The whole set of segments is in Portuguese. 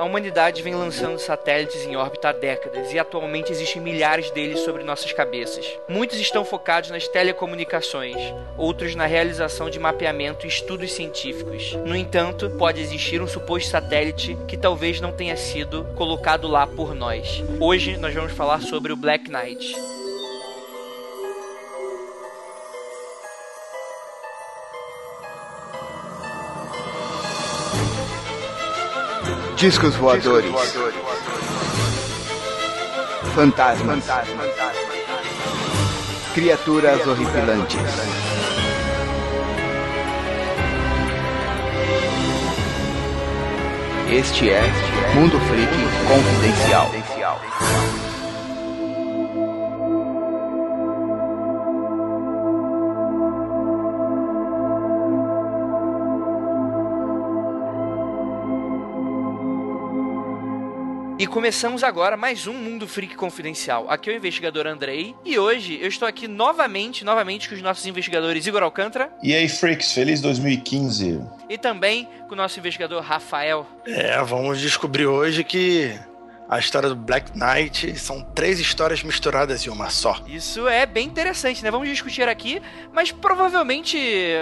A humanidade vem lançando satélites em órbita há décadas e atualmente existem milhares deles sobre nossas cabeças. Muitos estão focados nas telecomunicações, outros na realização de mapeamento e estudos científicos. No entanto, pode existir um suposto satélite que talvez não tenha sido colocado lá por nós. Hoje nós vamos falar sobre o Black Knight. Discos voadores. Fantasmas. Criaturas horripilantes. Este é Mundo Freak Confidencial. Começamos agora mais um Mundo Freak Confidencial. Aqui é o investigador Andrei e hoje eu estou aqui novamente, novamente com os nossos investigadores Igor Alcântara. E aí, Freaks, feliz 2015. E também com o nosso investigador Rafael. É, vamos descobrir hoje que a história do Black Knight são três histórias misturadas em uma só. Isso é bem interessante, né? Vamos discutir aqui, mas provavelmente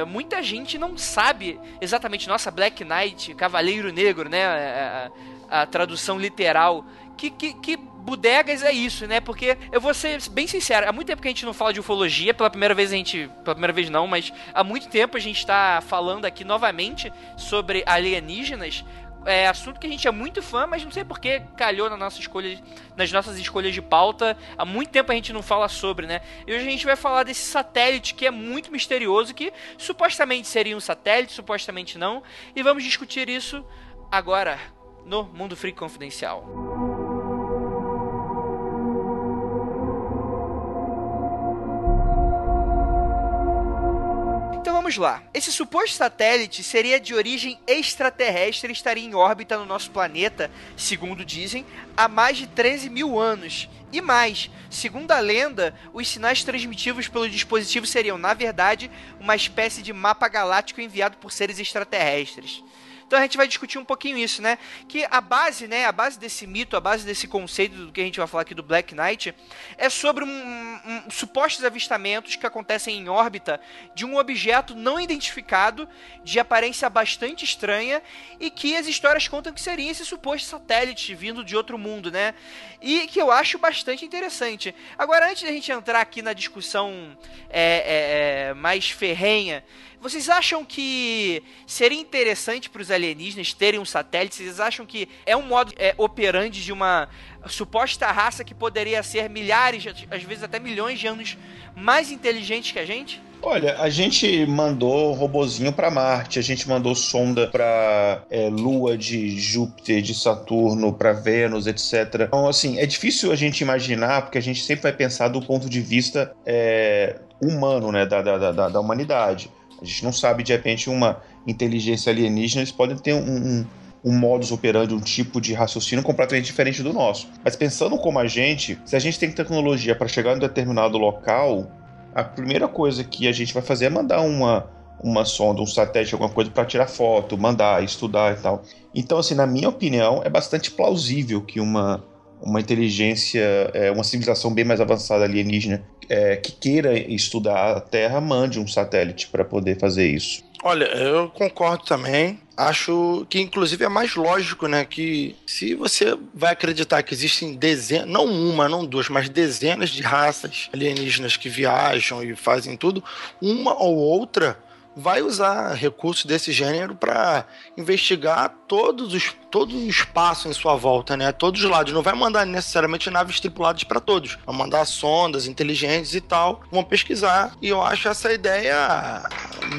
muita gente não sabe exatamente, nossa, Black Knight, Cavaleiro Negro, né? A tradução literal. Que, que, que bodegas é isso, né? Porque eu vou ser bem sincero, há muito tempo que a gente não fala de ufologia, pela primeira vez a gente. Pela primeira vez não, mas há muito tempo a gente está falando aqui novamente sobre alienígenas. É assunto que a gente é muito fã, mas não sei por que calhou na nossa escolha, nas nossas escolhas de pauta. Há muito tempo a gente não fala sobre, né? E hoje a gente vai falar desse satélite que é muito misterioso, que supostamente seria um satélite, supostamente não. E vamos discutir isso agora no Mundo Freak Confidencial. Então vamos lá. Esse suposto satélite seria de origem extraterrestre e estaria em órbita no nosso planeta, segundo dizem, há mais de 13 mil anos. E mais, segundo a lenda, os sinais transmitidos pelo dispositivo seriam, na verdade, uma espécie de mapa galáctico enviado por seres extraterrestres. Então a gente vai discutir um pouquinho isso, né? Que a base, né, a base desse mito, a base desse conceito do que a gente vai falar aqui do Black Knight é sobre um, um, supostos avistamentos que acontecem em órbita de um objeto não identificado, de aparência bastante estranha e que as histórias contam que seria esse suposto satélite vindo de outro mundo, né? E que eu acho bastante interessante. Agora, antes da gente entrar aqui na discussão é, é, é mais ferrenha vocês acham que seria interessante para os alienígenas terem um satélite? Vocês acham que é um modo é, operante de uma suposta raça que poderia ser milhares, às vezes até milhões de anos mais inteligente que a gente? Olha, a gente mandou robozinho para Marte, a gente mandou sonda para é, Lua de Júpiter, de Saturno, para Vênus, etc. Então, assim, é difícil a gente imaginar, porque a gente sempre vai pensar do ponto de vista é, humano, né, da, da, da, da humanidade. A gente não sabe, de repente, uma inteligência alienígena, eles podem ter um, um, um modus operandi, um tipo de raciocínio completamente diferente do nosso. Mas pensando como a gente, se a gente tem tecnologia para chegar em determinado local, a primeira coisa que a gente vai fazer é mandar uma, uma sonda, um satélite, alguma coisa para tirar foto, mandar, estudar e tal. Então, assim, na minha opinião, é bastante plausível que uma, uma inteligência, é, uma civilização bem mais avançada alienígena é, que queira estudar a Terra mande um satélite para poder fazer isso. Olha, eu concordo também. Acho que, inclusive, é mais lógico, né? Que se você vai acreditar que existem dezenas, não uma, não duas, mas dezenas de raças alienígenas que viajam e fazem tudo, uma ou outra vai usar recursos desse gênero para investigar todos os todo o espaço em sua volta, né? Todos os lados. Não vai mandar necessariamente naves tripuladas para todos. Vai mandar sondas inteligentes e tal. Vão pesquisar. E eu acho essa ideia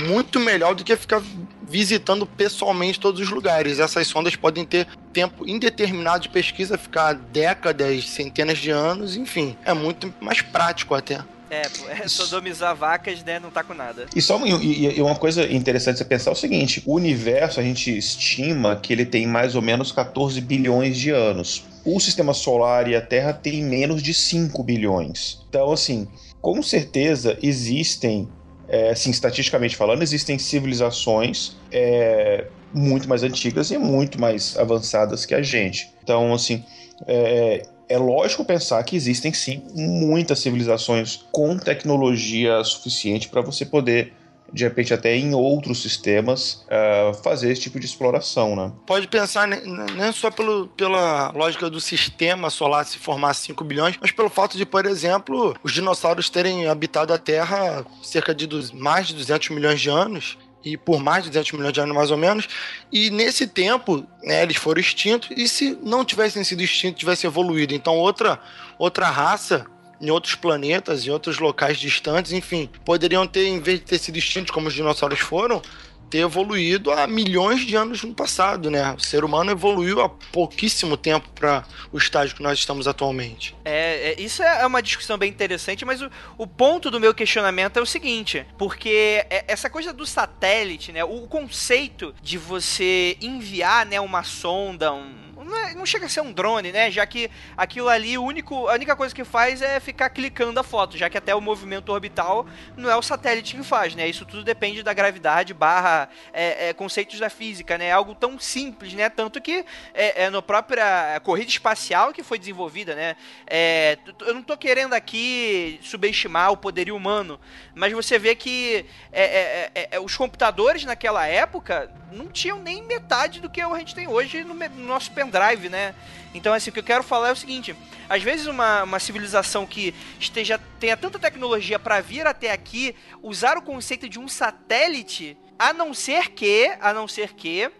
muito melhor do que ficar visitando pessoalmente todos os lugares. Essas sondas podem ter tempo indeterminado de pesquisa, ficar décadas, centenas de anos, enfim. É muito mais prático até. É, é sodomizar vacas, né? Não tá com nada. E só e, e uma coisa interessante você pensar é o seguinte: o universo a gente estima que ele tem mais ou menos 14 bilhões de anos. O sistema solar e a Terra têm menos de 5 bilhões. Então, assim, com certeza existem, é, assim, estatisticamente falando, existem civilizações é, muito mais antigas e muito mais avançadas que a gente. Então, assim, é, é lógico pensar que existem sim muitas civilizações com tecnologia suficiente para você poder de repente até em outros sistemas uh, fazer esse tipo de exploração, né? Pode pensar nem só pelo, pela lógica do sistema solar se formar 5 bilhões, mas pelo fato de, por exemplo, os dinossauros terem habitado a Terra cerca de mais de 200 milhões de anos e por mais de 200 milhões de anos mais ou menos, e nesse tempo né, eles foram extintos, e se não tivessem sido extintos, tivessem evoluído, então outra, outra raça em outros planetas, em outros locais distantes, enfim, poderiam ter, em vez de ter sido extintos como os dinossauros foram, ter evoluído há milhões de anos no passado, né? O ser humano evoluiu há pouquíssimo tempo para o estágio que nós estamos atualmente. É, é, isso é uma discussão bem interessante, mas o, o ponto do meu questionamento é o seguinte, porque é, essa coisa do satélite, né? O conceito de você enviar, né, uma sonda, um não, é, não, chega a ser um drone, né? Já que aquilo ali, o único, a única coisa que faz é ficar clicando a foto, já que até o movimento orbital não é o satélite que faz, né? Isso tudo depende da gravidade barra é, é, conceitos da física, né? É algo tão simples, né? Tanto que é, é no própria corrida espacial que foi desenvolvida, né? É, eu não tô querendo aqui subestimar o poderio humano, mas você vê que é, os computadores naquela época não tinham nem metade do que a gente tem hoje no, no nosso pendrive, né? Então, assim, o que eu quero falar é o seguinte: às vezes uma, uma civilização que esteja tenha tanta tecnologia para vir até aqui, usar o conceito de um satélite, a não ser que, a não ser que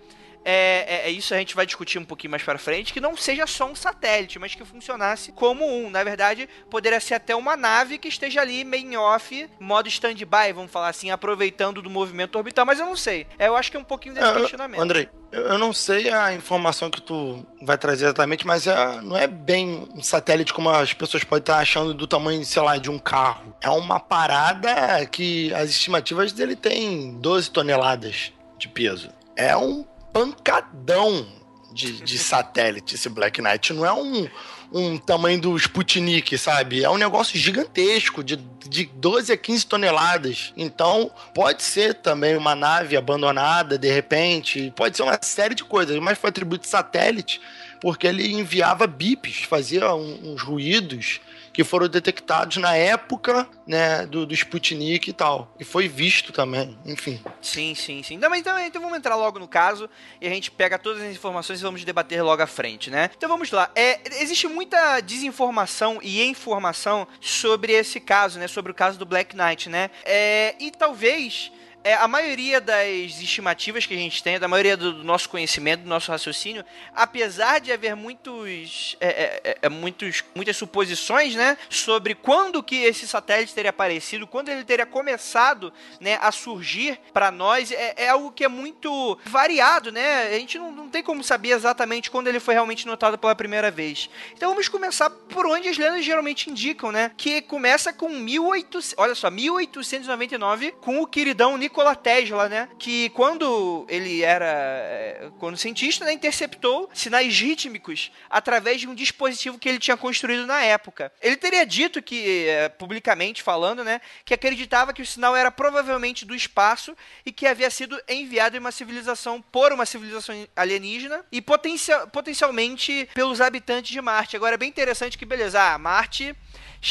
é, é, é, isso a gente vai discutir um pouquinho mais para frente, que não seja só um satélite, mas que funcionasse como um. Na verdade, poderia ser até uma nave que esteja ali main off, modo stand-by, vamos falar assim, aproveitando do movimento orbital, mas eu não sei. É, eu acho que é um pouquinho desse é, questionamento. Andrei, eu não sei a informação que tu vai trazer exatamente, mas é, não é bem um satélite como as pessoas podem estar achando do tamanho, sei lá, de um carro. É uma parada que as estimativas dele tem 12 toneladas de peso. É um pancadão de, de satélite esse Black Knight. Não é um, um tamanho do Sputnik, sabe? É um negócio gigantesco, de, de 12 a 15 toneladas. Então, pode ser também uma nave abandonada, de repente. Pode ser uma série de coisas, mas foi atribuído satélite porque ele enviava bips, fazia uns ruídos que foram detectados na época né, do, do Sputnik e tal. E foi visto também, enfim. Sim, sim, sim. Não, mas então, então vamos entrar logo no caso e a gente pega todas as informações e vamos debater logo à frente, né? Então vamos lá. É, existe muita desinformação e informação sobre esse caso, né? Sobre o caso do Black Knight, né? É, e talvez é, a maioria das estimativas que a gente tem, da maioria do nosso conhecimento, do nosso raciocínio, apesar de haver muitos, é, é, é, é, muitos, muitas suposições, né, sobre quando que esse satélite teria aparecido, quando ele teria começado, né, a surgir para nós, é, é, algo que é muito variado, né? A gente não, não tem como saber exatamente quando ele foi realmente notado pela primeira vez. Então vamos começar por onde as lendas geralmente indicam, né? Que começa com 1800, olha só, 1899, com o queridão Nikola Tesla, né? Que quando ele era é, quando cientista, né, interceptou sinais rítmicos através de um dispositivo que ele tinha construído na época. Ele teria dito que é, publicamente falando, né, que acreditava que o sinal era provavelmente do espaço e que havia sido enviado em uma civilização por uma civilização alienígena e potencial, potencialmente pelos habitantes de Marte. Agora é bem interessante que beleza, ah, Marte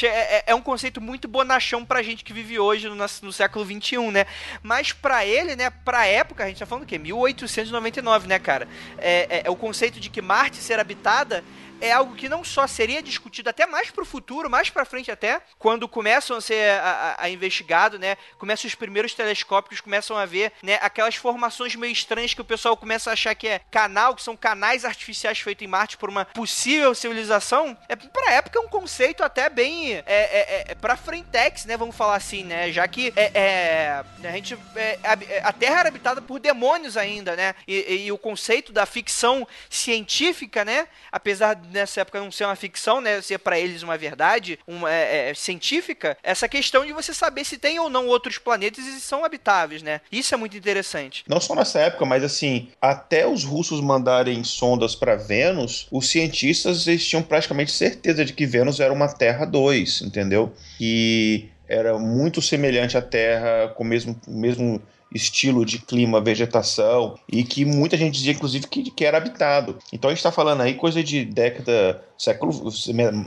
é, é, é, um conceito muito bonachão pra gente que vive hoje no, no século XXI, né? Mas pra ele, né, pra época, a gente tá falando o quê? 1899, né, cara? É, é, é o conceito de que Marte ser habitada é algo que não só seria discutido até mais para o futuro, mais para frente até, quando começam a ser a, a, a, investigado, né? Começam os primeiros telescópios, começam a ver, né? Aquelas formações meio estranhas que o pessoal começa a achar que é canal, que são canais artificiais feitos em Marte por uma possível civilização. É para época é um conceito até bem é, é, é, é para frentex, né? Vamos falar assim, né? Já que é, é a gente é, a, a, Terra era habitada por demônios ainda, né? E, e o conceito da ficção científica, né? Apesar nessa época não ser uma ficção, né? Ser para eles uma verdade uma, é, é, científica, essa questão de você saber se tem ou não outros planetas e se são habitáveis, né? Isso é muito interessante. Não só nessa época, mas assim, até os russos mandarem sondas para Vênus, os cientistas eles tinham praticamente certeza de que Vênus era uma Terra 2, entendeu? E era muito semelhante à Terra, com o mesmo, mesmo estilo de clima, vegetação, e que muita gente dizia, inclusive, que, que era habitado. Então a gente está falando aí coisa de década, século,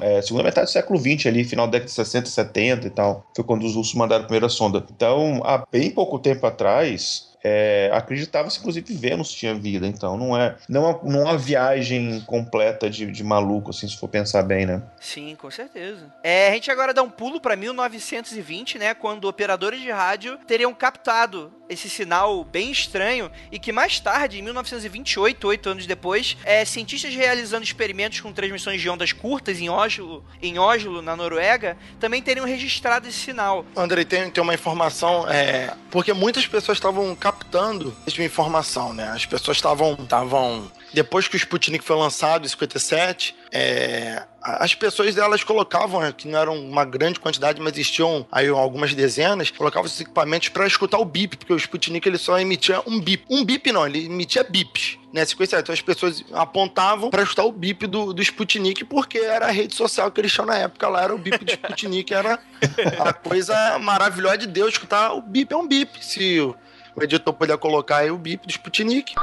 é, segunda metade do século XX ali, final da década de 60, 70 e tal. Foi quando os russos mandaram a primeira sonda. Então, há bem pouco tempo atrás, é, acreditava-se, inclusive, Vênus tinha vida. Então, não é, não é, não é uma viagem completa de, de maluco, assim, se for pensar bem, né? Sim, com certeza. É, a gente agora dá um pulo para 1920, né? Quando operadores de rádio teriam captado esse sinal bem estranho e que mais tarde, em 1928, oito anos depois, é, cientistas realizando experimentos com transmissões de ondas curtas em Oslo, em Oslo, na Noruega, também teriam registrado esse sinal. Andrei, tem, tem uma informação, é, porque muitas pessoas estavam captando essa informação, né? As pessoas estavam depois que o Sputnik foi lançado em 57, é, as pessoas elas colocavam, que não eram uma grande quantidade, mas existiam aí algumas dezenas, colocavam esses equipamentos para escutar o bip, porque o Sputnik ele só emitia um bip. Um bip não, ele emitia bips. Né, sequência, então as pessoas apontavam para escutar o bip do, do Sputnik, porque era a rede social que eles tinham na época lá, era o bip do Sputnik, era a coisa maravilhosa de Deus escutar o bip é um bip. Se o, o editor puder colocar aí o bip do Sputnik.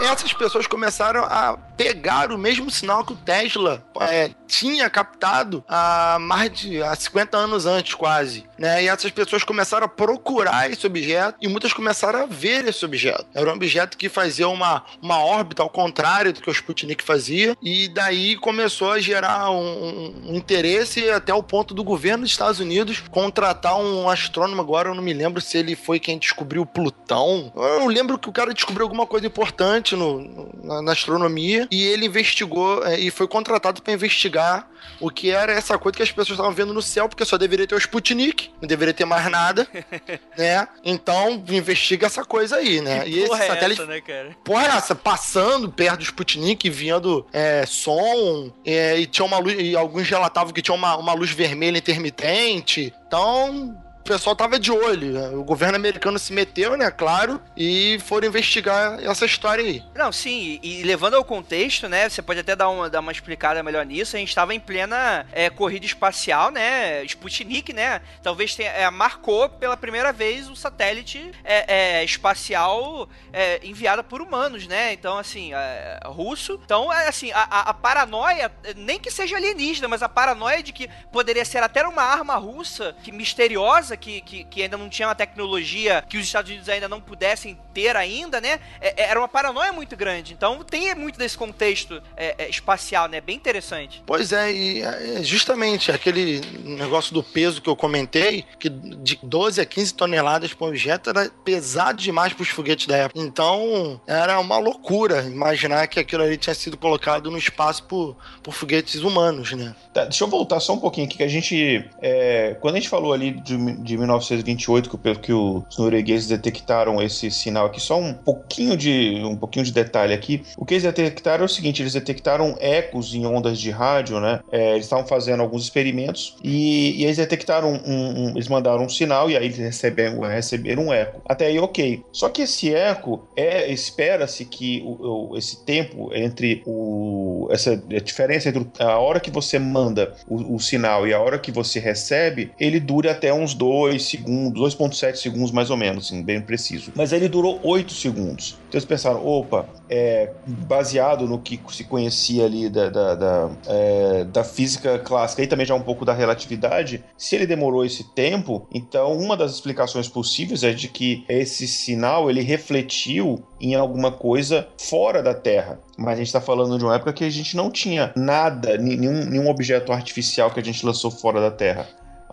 Essas pessoas começaram a pegar o mesmo sinal que o Tesla é, tinha captado há mais de há 50 anos antes, quase. Né? E essas pessoas começaram a procurar esse objeto e muitas começaram a ver esse objeto. Era um objeto que fazia uma, uma órbita ao contrário do que o Sputnik fazia, e daí começou a gerar um, um interesse até o ponto do governo dos Estados Unidos contratar um astrônomo. Agora eu não me lembro se ele foi quem descobriu Plutão. Eu lembro que o cara descobriu alguma coisa importante no na, na, astronomia e ele investigou é, e foi contratado para investigar o que era essa coisa que as pessoas estavam vendo no céu, porque só deveria ter o Sputnik, não deveria ter mais nada, né? Então, investiga essa coisa aí, né? Que e esse satélite. É essa, né, cara? Porra, é essa, passando perto do Sputnik, vindo é, som, é, e tinha uma luz, e alguns relatavam que tinha uma, uma luz vermelha intermitente. Então, pessoal tava de olho. Né? O governo americano se meteu, né, claro, e foram investigar essa história aí. Não, sim, e, levando ao contexto, né, você pode até dar uma, dar uma explicada melhor nisso, a gente estava em plena é, corrida espacial, né, Sputnik, né, talvez tenha, é, marcou pela primeira vez um satélite é, é espacial é, enviado por humanos, né, então, assim, é, russo. Então, assim, a, a, a paranoia, nem que seja alienígena, mas a paranoia de que poderia ser até uma arma russa, que misteriosa, que, que, que, ainda não tinha uma tecnologia que os Estados Unidos ainda não pudessem ter ainda, né? É, é era uma paranoia muito grande. Então tem muito desse contexto é, é, espacial, né? Bem interessante. Pois é, e é, justamente aquele negócio do peso que eu comentei, que de 12 a 15 toneladas por objeto era pesado demais para os foguetes da época. Então era uma loucura imaginar que aquilo ali tinha sido colocado no espaço por, por foguetes humanos, né? Tá, deixa eu voltar só um pouquinho aqui, que a gente. É, quando a gente falou ali de, de 1928 que, que os noruegueses detectaram esse sinal aqui. Só um pouquinho de um pouquinho de detalhe aqui. O que eles detectaram é o seguinte: eles detectaram ecos em ondas de rádio, né? É, eles estavam fazendo alguns experimentos e, e eles detectaram um, um, eles mandaram um sinal e aí eles receberam, receberam um eco. Até aí, ok. Só que esse eco é espera-se que o, o, esse tempo entre o essa diferença entre a hora que você manda o, o sinal e a hora que você recebe, ele dura até uns dois 2 segundos, 2.7 segundos mais ou menos, assim, bem preciso. Mas ele durou 8 segundos. Então eles pensaram, opa, é, baseado no que se conhecia ali da, da, da, é, da, física clássica e também já um pouco da relatividade, se ele demorou esse tempo, então uma das explicações possíveis é de que esse sinal ele refletiu em alguma coisa fora da Terra. Mas a gente está falando de uma época que a gente não tinha nada, nenhum, nenhum objeto artificial que a gente lançou fora da Terra.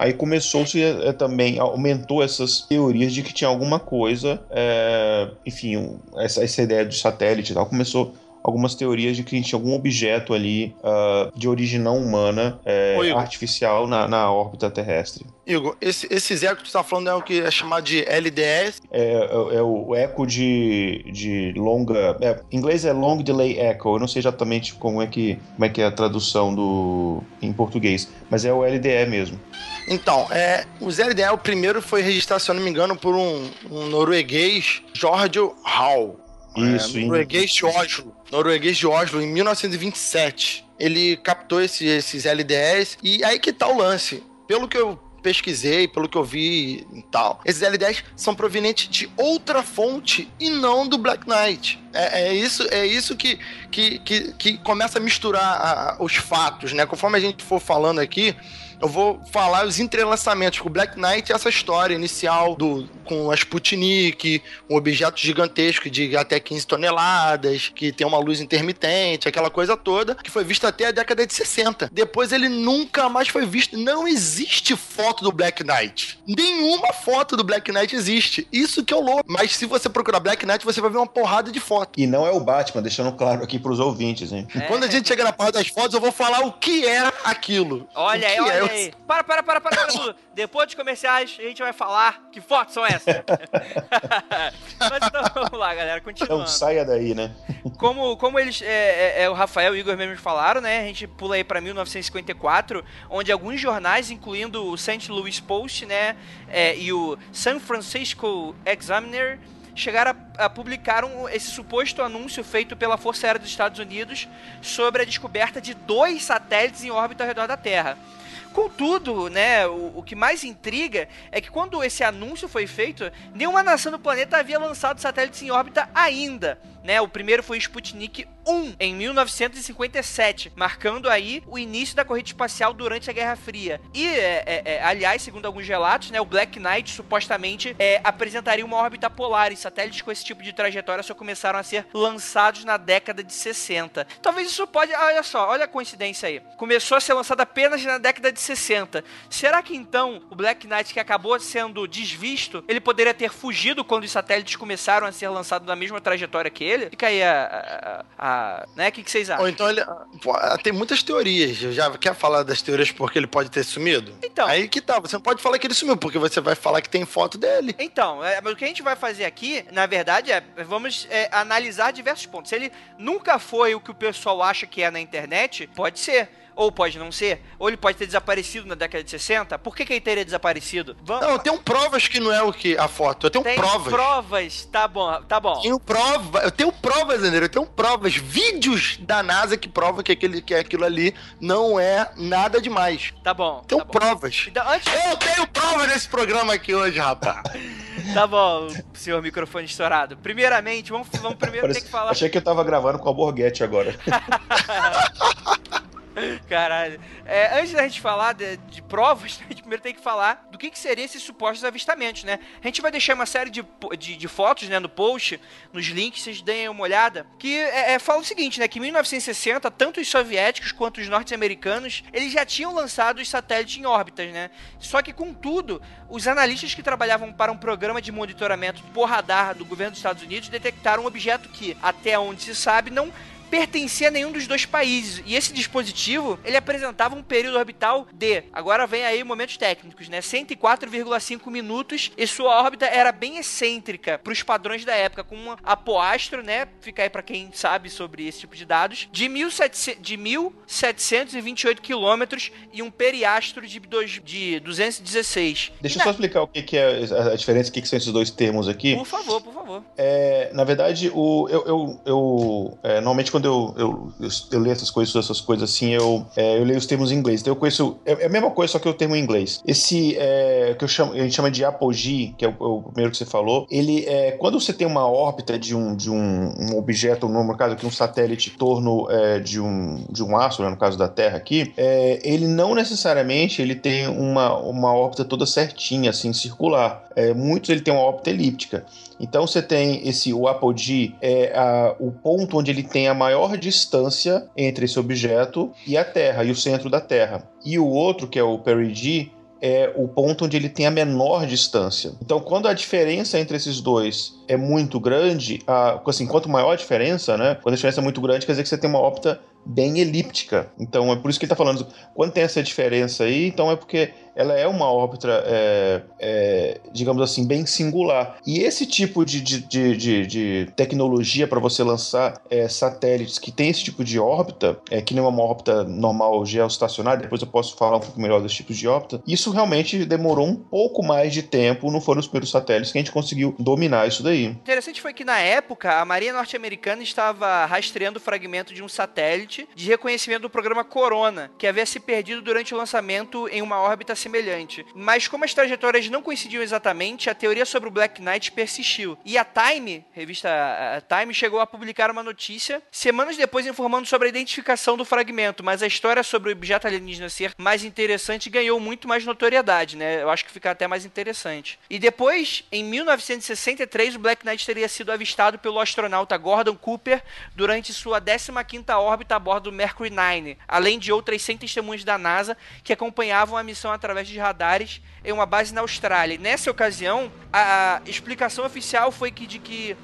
Aí começou-se é, também, aumentou essas teorias de que tinha alguma coisa, é, enfim, essa, essa ideia do satélite e tal, começou algumas teorias de que tinha algum objeto ali uh, de origem não humana, é, Ô, artificial, na, na, órbita terrestre. Igor, esse, esses ecos que você está falando é o que é chamado de LDS? É, é, é o eco de, de longa. É, em inglês é Long Delay Echo. Eu não sei exatamente como é que, como é, que é a tradução do, em português, mas é o LDE mesmo. Então, é, o LDE, o primeiro foi registrado, se eu não me engano, por um, um norueguês, George Hall Isso, é, norueguês de Oslo. Norueguês de Oslo, em 1927. Ele captou esse- esses LDS e aí que tá o lance. Pelo que eu pesquisei, pelo que eu vi e tal, esses LDS são provenientes de outra fonte e não do Black Knight. É, é isso, é isso que, que, que, que começa a misturar a- os fatos, né? Conforme a gente for falando aqui, eu vou falar os entrelaçamentos. O Black Knight é essa história inicial do com a Sputnik, um objeto gigantesco de até 15 toneladas, que tem uma luz intermitente, aquela coisa toda, que foi visto até a década de 60. Depois ele nunca mais foi visto. Não existe foto do Black Knight. Nenhuma foto do Black Knight existe. Isso que é o louco. Mas se você procurar Black Knight, você vai ver uma porrada de fotos. E não é o Batman, deixando claro aqui pros ouvintes, hein? É. Quando a gente chegar na parte das fotos, eu vou falar o que é aquilo. Olha que olha é. Aí. Para, para, para, para, para tudo. Depois dos comerciais, a gente vai falar que fotos são essas. Mas então, vamos lá, galera, Então continuando. saia daí, né? Como, como eles, é, é, é, o Rafael e o Igor mesmo falaram, né? A gente pula aí pra 1954, onde alguns jornais, incluindo o St. Louis Post, né? é, e o San Francisco Examiner, chegaram a, a publicar um- esse suposto anúncio feito pela Força Aérea dos Estados Unidos sobre a descoberta de dois satélites em órbita ao redor da Terra. Contudo, né, o, o que mais intriga é que quando esse anúncio foi feito, nenhuma nação do planeta havia lançado satélites em órbita ainda. Né, o primeiro foi o Sputnik 1 em 1957, marcando aí o início da corrida espacial durante a Guerra Fria. E, é, é, é, aliás, segundo alguns relatos, né, o Black Knight supostamente é, apresentaria uma órbita polar e satélites com esse tipo de trajetória só começaram a ser lançados na década de 60. Talvez isso pode. Olha só, olha a coincidência aí. Começou a ser lançado apenas na década de 60. Será que então o Black Knight, que acabou sendo desvisto, ele poderia ter fugido quando os satélites começaram a ser lançados na mesma trajetória que ele? Fica aí a. a, a- né? O que, que vocês acham? Ou então ele. pô, Tem muitas teorias. Já quer falar das teorias porque ele pode ter sumido? Então. Aí que tá, você não pode falar que ele sumiu, porque você vai falar que tem foto dele. Então, é, mas o que a gente vai fazer aqui, na verdade, é vamos é, analisar diversos pontos. Se ele nunca foi o que o pessoal acha que é na internet, pode ser. Ou pode não ser. Ou ele pode ter desaparecido na década de 60. Por que, que ele teria desaparecido? Vamos. Não, eu tenho provas que não é o que a foto. Eu tenho Tem provas. provas. Tá bom, tá bom. Tenho prova, eu tenho provas, André, eu tenho provas, vídeos da NASA que provam que, aquele, que aquilo ali não é nada demais. Tá bom. Tenho tá bom. provas. Então, antes. Eu tenho provas nesse programa aqui hoje, rapaz. Tá bom, senhor microfone estourado. Primeiramente, vamos, vamos primeiro ter Parece- que falar. Achei que eu tava gravando com a Borghetti agora. Caralho. É, antes da gente falar de, de provas, a gente primeiro tem que falar do que, que seriam esses supostos avistamentos, né? A gente vai deixar uma série de, de, de fotos, né, no post, nos links, vocês deem uma olhada, que é, é, fala o seguinte, né, que em 1960, tanto os soviéticos quanto os norte-americanos, eles já tinham lançado os satélites em órbitas, né? Só que, contudo, os analistas que trabalhavam para um programa de monitoramento por radar do governo dos Estados Unidos detectaram um objeto que, até onde se sabe, não pertencia a nenhum dos dois países. E esse dispositivo, ele apresentava um período orbital de, agora vem aí momentos técnicos, né? 104,5 minutos e sua órbita era bem excêntrica para os padrões da época, com um apoastro, né? Fica aí para quem sabe sobre esse tipo de dados, de, 1700, de 1728 quilômetros e um periastro de, dois, de 216. Deixa E eu só na- explicar o que, que é a- a diferença, o que, que são esses dois termos aqui. Por favor, por favor. É, na verdade, o, eu, eu, eu, é, normalmente quando eu, eu, eu, eu leio essas coisas, essas coisas assim, eu, é, eu leio os termos em inglês. Então eu conheço. É, é a mesma coisa, só que o termo em inglês. Esse é, que eu chamo, a gente chama de apogee, que é o, o primeiro que você falou. Ele é quando você tem uma órbita de um, de um, um objeto, no caso aqui, um satélite em torno é, de, um, de um astro, né, no caso da Terra aqui, é, ele não necessariamente ele tem uma, uma órbita toda certinha, assim, circular. É, muitos ele tem uma órbita elíptica. Então você tem esse o apogee é a- o ponto onde ele tem a maior distância entre esse objeto e a Terra e o centro da Terra. E o outro que é o perigee é o ponto onde ele tem a menor distância. Então, quando a diferença entre esses dois é muito grande, a, assim, quanto maior a diferença, né? Quando a diferença é muito grande, quer dizer que você tem uma órbita bem elíptica. Então, é por isso que ele está falando. Quando tem essa diferença aí, então é porque ela é uma órbita, é, é, digamos assim, bem singular. E esse tipo de, de, de, de- tecnologia para você lançar é, satélites que tem esse tipo de órbita, é, que não é uma órbita normal geoestacionária, depois eu posso falar um pouco melhor dos tipos de órbita, isso realmente demorou um pouco mais de tempo, não foram os primeiros satélites que a gente conseguiu dominar isso daí. aí. Interessante foi que na época a Marinha Norte-Americana estava rastreando o fragmento de um satélite de reconhecimento do programa Corona, que havia se perdido durante o lançamento em uma órbita semelhante. Mas como as trajetórias não coincidiam exatamente, a teoria sobre o Black Knight persistiu. E a Time, revista Time, chegou a publicar uma notícia semanas depois informando sobre a identificação do fragmento, mas a história sobre o objeto alienígena ser mais interessante ganhou muito mais notoriedade, né? Eu acho que fica até mais interessante. E depois, em 1963, o Black Knight teria sido avistado pelo astronauta Gordon Cooper durante sua 15ª órbita a bordo do Mercury 9, além de outras 100 testemunhas da NASA que acompanhavam a missão através de radares em uma base na Austrália. E nessa ocasião, a explicação oficial foi que de que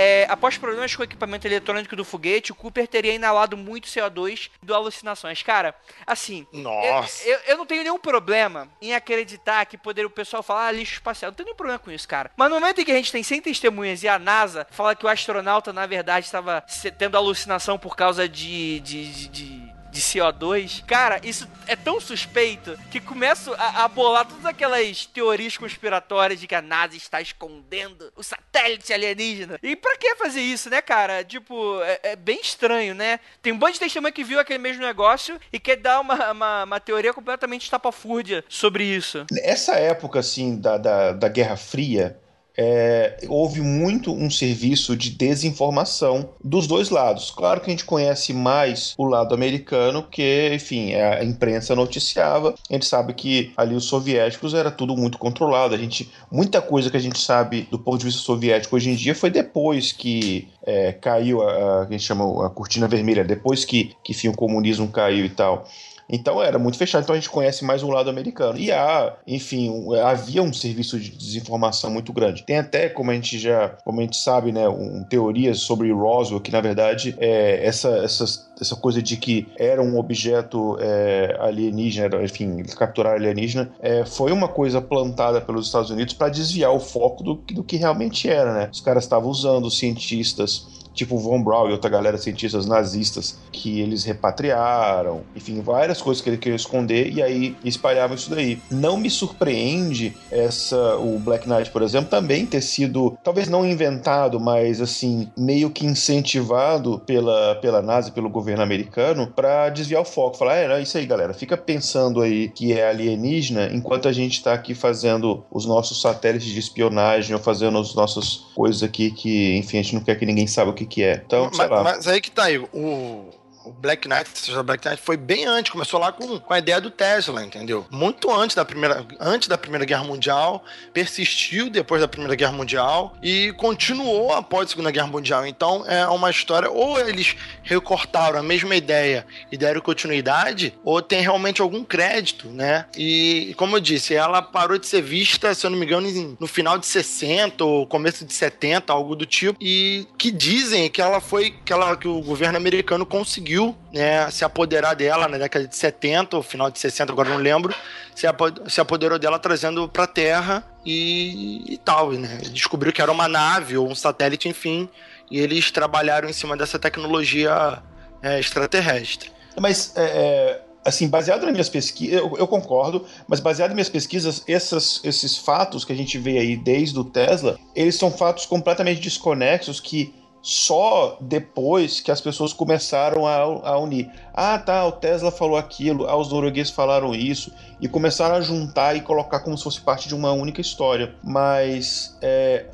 é, após problemas com o equipamento eletrônico do foguete, o Cooper teria inalado muito CO2 do alucinações. Cara, assim. Nossa. Eu, eu, eu, não tenho nenhum problema em acreditar que poderia o pessoal falar ah, lixo espacial. Não tenho nenhum problema com isso, cara. Mas no momento em que a gente tem 100 testemunhas e a NASA fala que o astronauta, na verdade, estava tendo alucinação por causa de, de, de, de de CO2. Cara, isso é tão suspeito que começo a, a, bolar todas aquelas teorias conspiratórias de que a NASA está escondendo o satélite alienígena. E pra que fazer isso, né, cara? Tipo, é, é bem estranho, né? Tem um bando de testemunha que viu aquele mesmo negócio e quer dar uma, uma, uma teoria completamente estapafúrdia sobre isso. Essa época, assim, da, da, da Guerra Fria, é, houve muito um serviço de desinformação dos dois lados. Claro que a gente conhece mais o lado americano, que, enfim, a imprensa noticiava. A gente sabe que ali os soviéticos era tudo muito controlado. A gente, muita coisa que a gente sabe do ponto de vista soviético hoje em dia foi depois que é, caiu a, a, a gente chama a cortina vermelha, depois que, que enfim, o comunismo caiu e tal. Então era muito fechado, então a gente conhece mais um lado americano. E há, enfim, havia um serviço de desinformação muito grande. Tem até, como a gente já, como a gente sabe, né, um, teorias sobre Roswell, que na verdade é essa, essa, coisa de que era um objeto é, alienígena, enfim, capturar alienígena, é, foi uma coisa plantada pelos Estados Unidos para desviar o foco do, do que realmente era, né? Os caras estavam usando cientistas tipo Von Braun e outra galera cientistas nazistas que eles repatriaram, enfim, várias coisas que ele queria esconder e aí espalhavam isso daí. Não me surpreende essa o Black Knight, por exemplo, também ter sido talvez não inventado, mas assim, meio que incentivado pela pela NASA, pelo governo americano para desviar o foco, falar, é, é isso aí, galera, fica pensando aí que é alienígena enquanto a gente está aqui fazendo os nossos satélites de espionagem ou fazendo as nossas coisas aqui que, enfim, a gente não quer que ninguém saiba o que que é. Então, mas, mas, aí que tá aí, o, o Black Knight, o Black Knight foi bem antes, começou lá com, com a ideia do Tesla, entendeu? Muito antes da primeira, antes da Primeira Guerra Mundial, persistiu depois da Primeira Guerra Mundial e continuou após a Segunda Guerra Mundial. Então é uma história, ou eles recortaram a mesma ideia e deram continuidade, ou tem realmente algum crédito, né? E como eu disse, ela parou de ser vista, se eu não me engano, no final de 60 ou começo de 70, algo do tipo, e que dizem que ela foi, que, ela, que o governo americano conseguiu né, se apoderar dela na década de 70, ou final de 60, agora não lembro, se, se apoderou dela trazendo para a Terra e, e tal. Né? Descobriu que era uma nave ou um satélite, enfim, e eles trabalharam em cima dessa tecnologia é, extraterrestre. Mas é, é assim, baseado nas minhas pesquisas, eu, eu, concordo, mas baseado nas minhas pesquisas, essas, esses fatos que a gente vê aí desde o Tesla, eles são fatos completamente desconexos que só depois que as pessoas começaram a, a, unir. Ah, tá, o Tesla falou aquilo, ah, os noruegueses falaram isso, e começaram a juntar e colocar como se fosse parte de uma única história. Mas, é,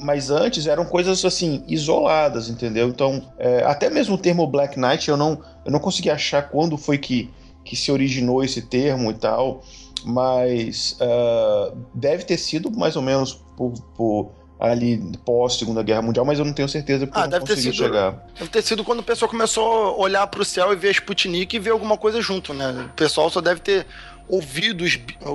mas antes eram coisas assim, isoladas, entendeu? Então, é, até mesmo o termo Black Knight eu não, eu não consegui achar quando foi que, que se originou esse termo e tal, mas uh, deve ter sido mais ou menos por, por ali pós Segunda Guerra Mundial, mas eu não tenho certeza porque ah, não consegui sido, chegar. Deve ter sido quando o pessoal começou a olhar para o céu e ver a Sputnik e ver alguma coisa junto, né? O pessoal só deve ter ouvido,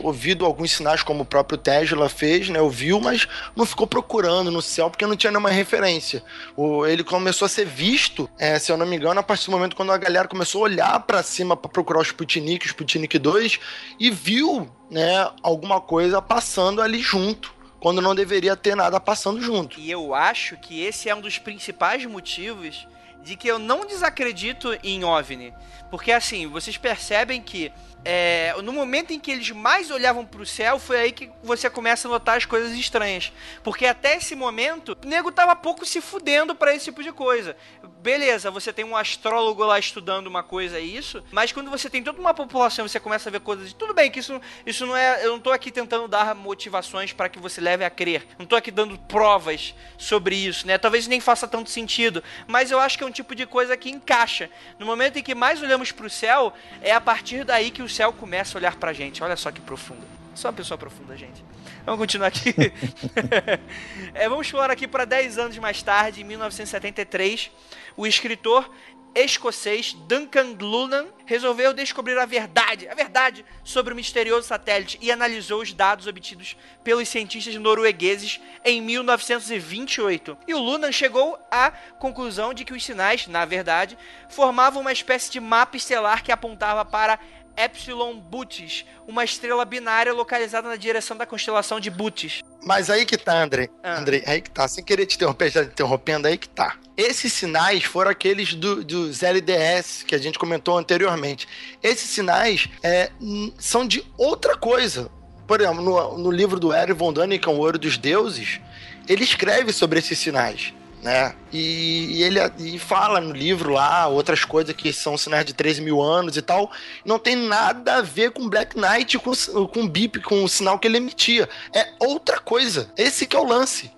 ouvido alguns sinais, como o próprio Tesla fez, né? Ouviu, mas não ficou procurando no céu porque não tinha nenhuma referência. O, ele começou a ser visto, é, se eu não me engano, a partir do momento quando a galera começou a olhar para cima para procurar o Sputnik, o Sputnik 2, e viu né, alguma coisa passando ali junto quando não deveria ter nada passando junto. E eu acho que esse é um dos principais motivos de que eu não desacredito em OVNI. Porque assim, vocês percebem que é, no momento em que eles mais olhavam para o céu, foi aí que você começa a notar as coisas estranhas. Porque até esse momento, o nego tava pouco se fudendo para esse tipo de coisa. Beleza, você tem um astrólogo lá estudando uma coisa isso, mas quando você tem toda uma população, você começa a ver coisas. Tudo bem que isso, isso não é. Eu não tô aqui tentando dar motivações para que você leve a crer. Não tô aqui dando provas sobre isso, né? Talvez nem faça tanto sentido, mas eu acho que é um tipo de coisa que encaixa. No momento em que mais olhamos para o céu, é a partir daí que o céu começa a olhar pra gente. Olha só que profundo. Só uma pessoa profunda, gente. Vamos continuar aqui. é, vamos falar aqui para 10 anos mais tarde, em 1973, o escritor escocês Duncan Lunan resolveu descobrir a verdade, a verdade sobre o misterioso satélite e analisou os dados obtidos pelos cientistas noruegueses em 1928. E o Lunan chegou à conclusão de que os sinais, na verdade, formavam uma espécie de mapa estelar que apontava para Epsilon Bootes, uma estrela binária localizada na direção da constelação de Bootes. Mas aí que tá, André. Ah. André, aí que tá. Sem querer te interromper, já interrompendo, aí que tá. Esses sinais foram aqueles do, dos LDS que a gente comentou anteriormente. Esses sinais é, são de outra coisa. Por exemplo, no, no livro do Eric von Däniken, O Ouro dos Deuses, ele escreve sobre esses sinais né? E, e ele e fala no livro lá outras coisas que são sinais de 13 mil anos e tal. Não tem nada a ver com Black Knight, com, com o bip, com o sinal que ele emitia. É outra coisa. Esse que é o lance.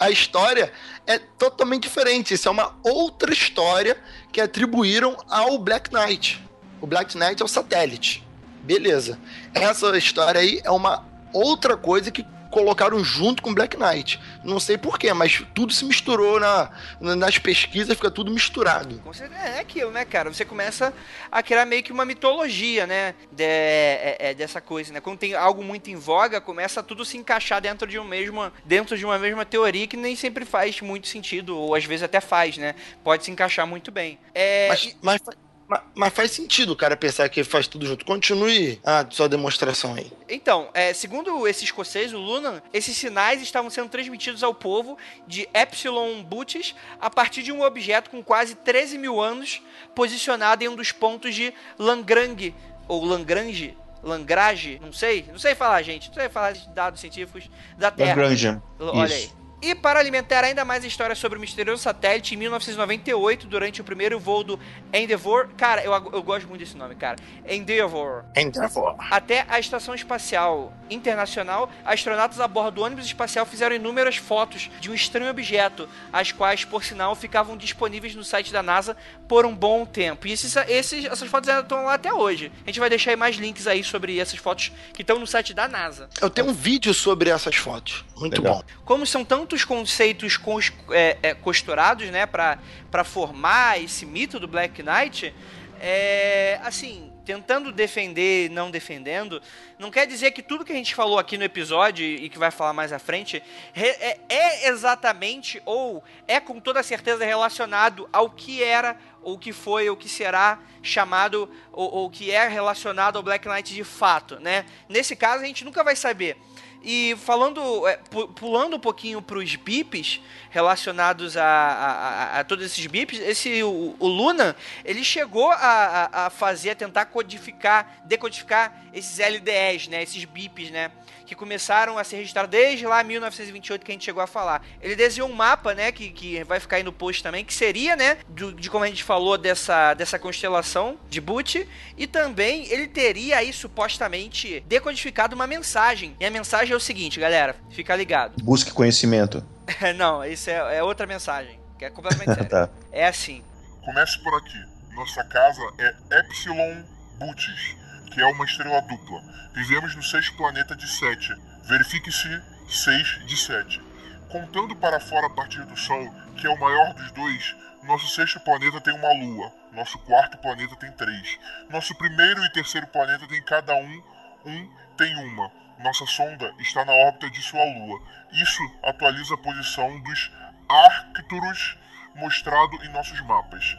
A história é totalmente diferente. Isso é uma outra história que atribuíram ao Black Knight. O Black Knight é o satélite. Beleza. Essa história aí é uma outra coisa que colocaram junto com Black Knight. Não sei porquê, mas tudo se misturou na, nas pesquisas, fica tudo misturado. É aquilo, né, cara? Você começa a criar meio que uma mitologia, né? De, é, é, dessa coisa, né? Quando tem algo muito em voga, começa tudo se encaixar dentro de, um mesmo, dentro de uma mesma teoria que nem sempre faz muito sentido, ou às vezes até faz, né? Pode se encaixar muito bem. É, mas, mas mas, mas, faz sentido o cara pensar que faz tudo junto. Continue a sua demonstração aí. Então, é, segundo esse escocês, o Lunan, esses sinais estavam sendo transmitidos ao povo de Epsilon Bootes a partir de um objeto com quase 13 mil anos posicionado em um dos pontos de Lagrange, ou Lagrange, Lagrange, não sei, não sei falar, gente, não sei falar de dados científicos da Terra. Lagrange. Olha Isso. aí. E para alimentar ainda mais a história sobre o misterioso satélite, em 1998, durante o primeiro voo do Endeavour, cara, eu, eu gosto muito desse nome, cara, Endeavour. Endeavour. Até a Estação Espacial Internacional, astronautas a bordo do ônibus espacial fizeram inúmeras fotos de um estranho objeto, as quais, por sinal, ficavam disponíveis no site da NASA por um bom tempo. E esses, esses, essas fotos ainda estão lá até hoje. A gente vai deixar aí mais links aí sobre essas fotos que estão no site da NASA. Eu tenho um vídeo sobre essas fotos. Muito Legal. bom. Como são tão tantos conceitos cons, é, é, costurados, né, para formar esse mito do Black Knight, é, assim, tentando defender, não defendendo, não quer dizer que tudo que a gente falou aqui no episódio e que vai falar mais à frente é, é exatamente ou é com toda certeza relacionado ao que era ou que foi ou que será chamado ou, ou que é relacionado ao Black Knight de fato, né? Nesse caso a gente nunca vai saber. E falando, é, pulando um pouquinho para os bips relacionados a, a, a, todos esses bips, esse, o, o Luna, ele chegou a, a, fazer, a tentar codificar, decodificar esses LDEs, né, esses bips, né, que começaram a ser registrados desde lá 1928 que a gente chegou a falar. Ele desenhou um mapa, né, que, que vai ficar aí no post também, que seria, né, do, de como a gente falou dessa, dessa constelação de Boot, e também ele teria aí supostamente decodificado uma mensagem. E a mensagem é o seguinte, galera, fica ligado. Busque conhecimento. Não, isso é, é, outra mensagem, que é completamente sério. tá. É assim. Comece por aqui. Nossa casa é Epsilon Bootes que é uma estrela dupla. Vivemos no sexto planeta de 7. Verifique-se 6 de 7. Contando para fora a partir do Sol, que é o maior dos dois, nosso sexto planeta tem uma lua, nosso quarto planeta tem três. Nosso primeiro e terceiro planeta tem cada um, um tem uma. Nossa sonda está na órbita de sua lua. Isso atualiza a posição dos Arcturus mostrado em nossos mapas.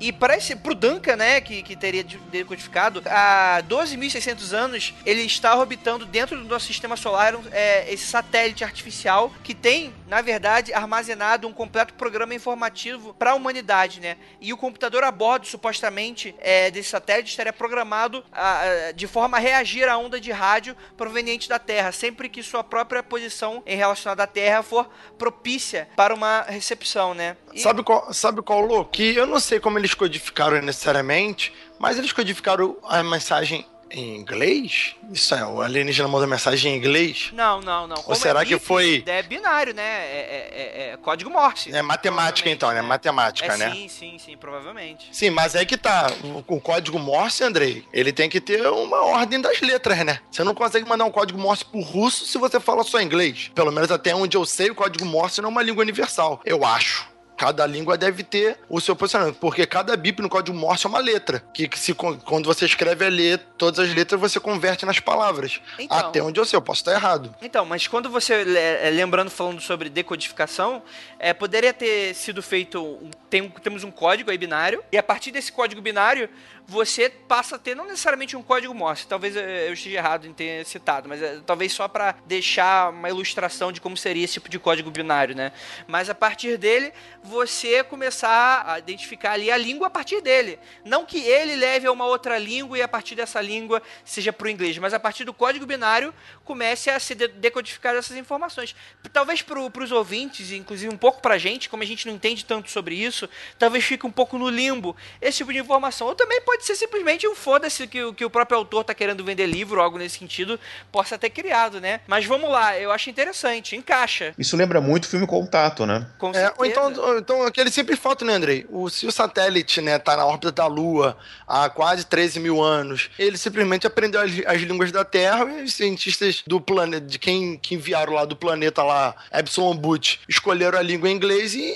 E parece pro Duncan, né, que, que teria decodificado, há 12.600 anos ele está orbitando dentro do nosso sistema solar é, esse satélite artificial que tem, na verdade, armazenado um completo programa informativo para a humanidade, né? E o computador a bordo, supostamente, é, desse satélite estaria programado a, a, de forma a reagir à onda de rádio proveniente da Terra, sempre que sua própria posição em relação à Terra for propícia para uma recepção, né? E... Sabe qual, sabe qual louco? Que eu não sei como eles codificaram necessariamente, mas eles codificaram a mensagem em inglês? Isso é, o alienígena manda mensagem em inglês? Não, não, não. Como Ou será é que foi. É binário, né? É, é, é, é código Morse. É matemática, então, né? Matemática, né? Sim, sim, sim, provavelmente. Sim, mas é que tá. O, o, código Morse, Andrei, ele tem que ter uma ordem das letras, né? Você não consegue mandar um código Morse pro russo se você fala só inglês. Pelo menos até onde eu sei, o código Morse não é uma língua universal. Eu acho cada língua deve ter o seu posicionamento, porque cada bip no código Morse é uma letra, que, que se, quando você escreve a letra, todas as letras você converte nas palavras. Então, Até onde eu sei, eu posso estar errado. Então, mas quando você, é, lembrando, falando sobre decodificação, é, poderia ter sido feito, tem, temos um código aí binário, e a partir desse código binário, você passa a ter não necessariamente um código Morse, talvez eu esteja errado em ter citado, mas é, talvez só para deixar uma ilustração de como seria esse tipo de código binário, né? Mas a partir dele, você começar a identificar ali a língua a partir dele. Não que ele leve a uma outra língua e a partir dessa língua seja para o inglês, mas a partir do código binário comece a ser decodificado essas informações. Talvez para os ouvintes, inclusive um pouco para a gente, como a gente não entende tanto sobre isso, talvez fique um pouco no limbo esse tipo de informação. Ou também pode pode ser simplesmente um foda-se que, que o próprio autor tá querendo vender livro ou algo nesse sentido, possa ter criado, né? Mas vamos lá, eu acho interessante, encaixa. Isso lembra muito o filme Contato, né? Com é, ou então, então aquele simples fato, né, Andrei? O, se o satélite, né, tá na órbita da Lua há quase 13 mil anos, ele simplesmente aprendeu as, as línguas da Terra e os cientistas do planeta, de quem que enviaram lá do planeta lá, Epsilon Boot, escolheram a língua em inglês e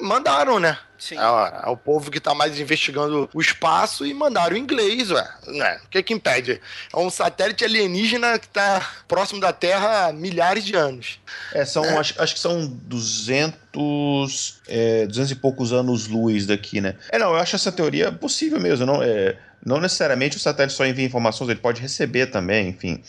mandaram, né? Sim. É, é, o povo que está mais investigando o espaço e mandaram o inglês, ué. Né? O que que impede? É um satélite alienígena que está próximo da Terra há milhares de anos. É, são, é. Acho, acho, que são 200, é, 200 e poucos anos-luz daqui, né? É, não, eu acho essa teoria possível mesmo, não é... Não necessariamente o satélite só envia informações, ele pode receber também, enfim.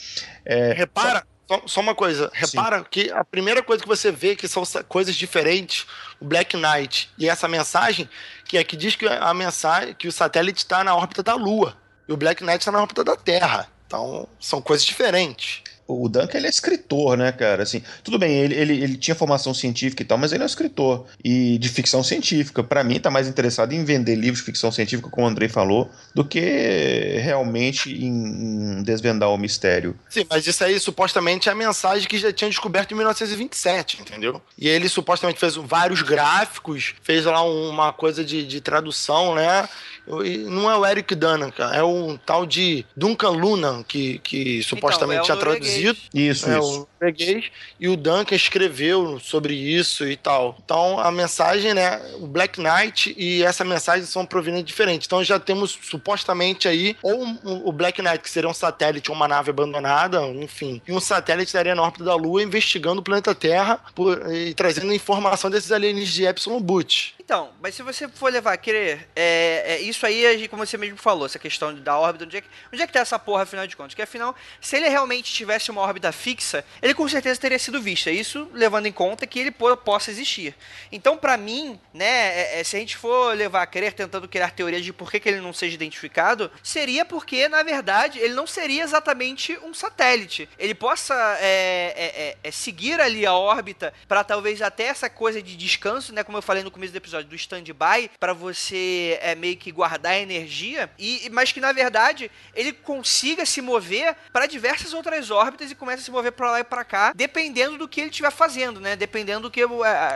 É, Repara, só... Só, só, uma coisa, repara Sim. que a primeira coisa que você vê que são coisas diferentes, o Black Knight e essa mensagem, que é que diz que a mensagem que o satélite está na órbita da Lua e o Black Knight está na órbita da Terra. Então, são coisas diferentes o Duncan ele é escritor, né, cara? Assim, tudo bem, ele, ele, ele tinha formação científica e tal, mas ele é um escritor e de ficção científica. Para mim, tá mais interessado em vender livros de ficção científica, como o Andrei falou, do que realmente em, em desvendar o mistério. Sim, mas isso aí supostamente é a mensagem que já tinha descoberto em 1927, entendeu? E ele supostamente fez vários gráficos, fez lá uma coisa de, de tradução, né? Não é o Eric Duncan, é um tal de Duncan Luna que, que supostamente então, é tinha traduzido. Isso, é isso. O norueguês, e o Duncan escreveu sobre isso e tal. Então a mensagem, né? O Black Knight e essa mensagem são provenientes diferentes. Então já temos supostamente aí ou o Black Knight, que seria um satélite ou uma nave abandonada, enfim, e um satélite estaria na órbita da Lua investigando o planeta Terra por, e trazendo informação desses alienígenas de Epsilon Boot. Então, mas se você for levar a querer, é, é, isso aí, como você mesmo falou, essa questão da órbita, onde é, que, onde é que tá essa porra, afinal de contas? Que afinal, se ele realmente tivesse uma órbita fixa, ele com certeza teria sido visto. É isso levando em conta que ele possa existir. Então, para mim, né, é, é, se a gente for levar a querer, tentando criar teorias de por que, que ele não seja identificado, seria porque, na verdade, ele não seria exatamente um satélite. Ele possa é, é, seguir ali a órbita para talvez até essa coisa de descanso, né, como eu falei no começo do episódio episódio do stand-by para você é, meio que guardar energia, e mas que na verdade ele consiga se mover para diversas outras órbitas e começa a se mover para lá e para cá, dependendo do que ele estiver fazendo, né? Dependendo do que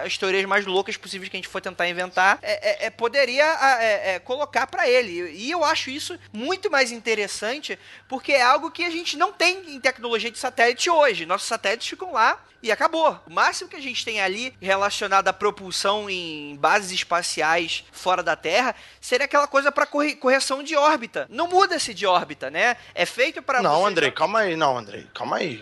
as teorias mais loucas possíveis que a gente for tentar inventar, é, é, é poderia é, é, colocar para ele. E eu acho isso muito mais interessante porque é algo que a gente não tem em tecnologia de satélite hoje. Nossos satélites ficam lá e acabou. O máximo que a gente tem ali relacionado à propulsão em bases espaciais fora da Terra seria aquela coisa para correção de órbita. Não muda-se de órbita, né? É feito para Não, Andrei, calma aí, não, Andrei, calma aí.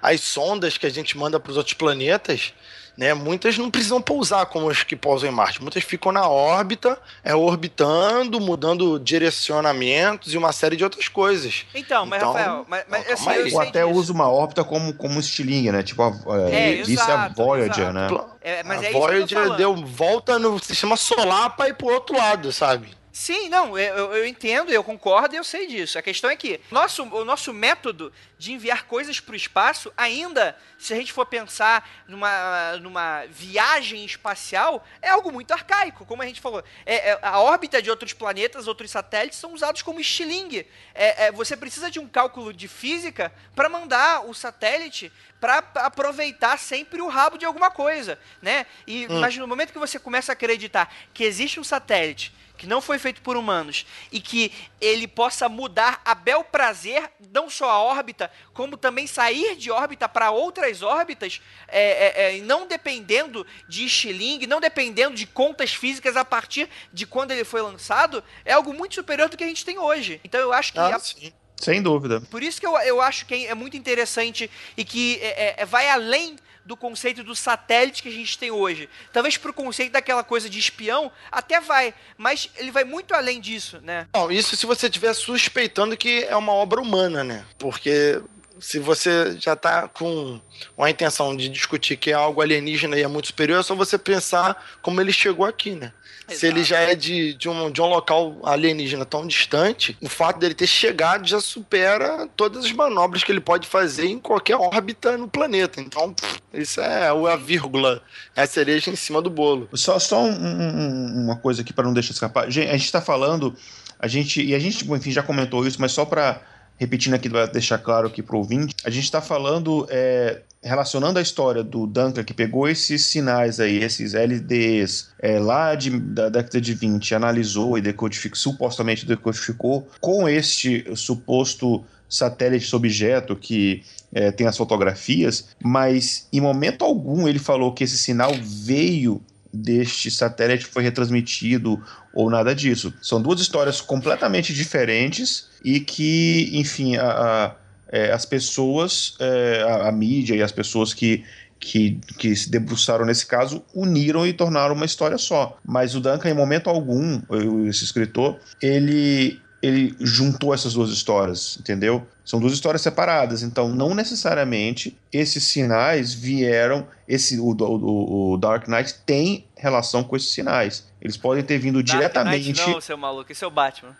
As sondas que a gente manda para os outros planetas né? Muitas não precisam pousar como as que pousam em Marte. Muitas ficam na órbita, é, orbitando, mudando direcionamentos e uma série de outras coisas. Então, mas Então, Rafael, mas, mas não, assim, eu até disso. usa uma órbita como, como um estilingue, né? Tipo, a, É, é, isso é a exato, Voyager, exato. né? É, mas a é isso que eu tô Voyager deu volta no sistema solar para ir pro outro lado, sabe? Sim, não, eu, eu- entendo, eu concordo e eu sei disso. A questão é que nosso, o nosso método de enviar coisas para o espaço, ainda, se a gente for pensar numa, numa viagem espacial, é algo muito arcaico, como a gente falou. É, é, a órbita de outros planetas, outros satélites, são usados como estilingue. É, é, você precisa de um cálculo de física para mandar o satélite para aproveitar sempre o rabo de alguma coisa, né? E, Mas no momento que você começa a acreditar que existe um satélite que não foi feito por humanos e que ele possa mudar a bel prazer não só a órbita, como também sair de órbita para outras órbitas, é, é, é, não dependendo de estilingue, não dependendo de contas físicas a partir de quando ele foi lançado, é algo muito superior do que a gente tem hoje. Então eu acho que Ah, a- sim. Sem dúvida. por isso que eu, eu acho que é muito interessante e que é, é, vai além do conceito do satélite que a gente tem hoje. Talvez pro conceito daquela coisa de espião, até vai, mas ele vai muito além disso, né? Isso se você estiver suspeitando que é uma obra humana, né? Porque se você já tá com uma intenção de discutir que é algo alienígena e é muito superior, é só você pensar como ele chegou aqui, né? Se ele Exato. já é de, de, um, de um local alienígena tão distante, o fato dele ter chegado já supera todas as manobras que ele pode fazer em qualquer órbita no planeta. Então, isso é a vírgula, é a cereja em cima do bolo. Só, só um- um- uma coisa aqui para não deixar escapar. Gente, a gente está falando, a gente e a gente, enfim, já comentou isso, mas só para repetindo aqui para deixar claro aqui pro ouvinte, a gente está falando é, relacionando a história do Duncan que pegou esses sinais aí, esses LDs é, lá de, da década de 20, analisou e decodificou, supostamente decodificou com este suposto satélite objeto que é, tem as fotografias, mas em momento algum ele falou que esse sinal veio deste satélite foi retransmitido ou nada disso. São duas histórias completamente diferentes e que, enfim, a, a, é, as pessoas, é, a, a, mídia e as pessoas que, que, que se debruçaram nesse caso uniram e tornaram uma história só. Mas o Duncan, em momento algum, esse escritor, ele ele juntou essas duas histórias, entendeu? São duas histórias separadas, então não necessariamente esses sinais vieram. Esse o, o, o Dark Knight tem relação com esses sinais. Eles podem ter vindo Dark diretamente. Knight não, seu maluco, esse é o Batman.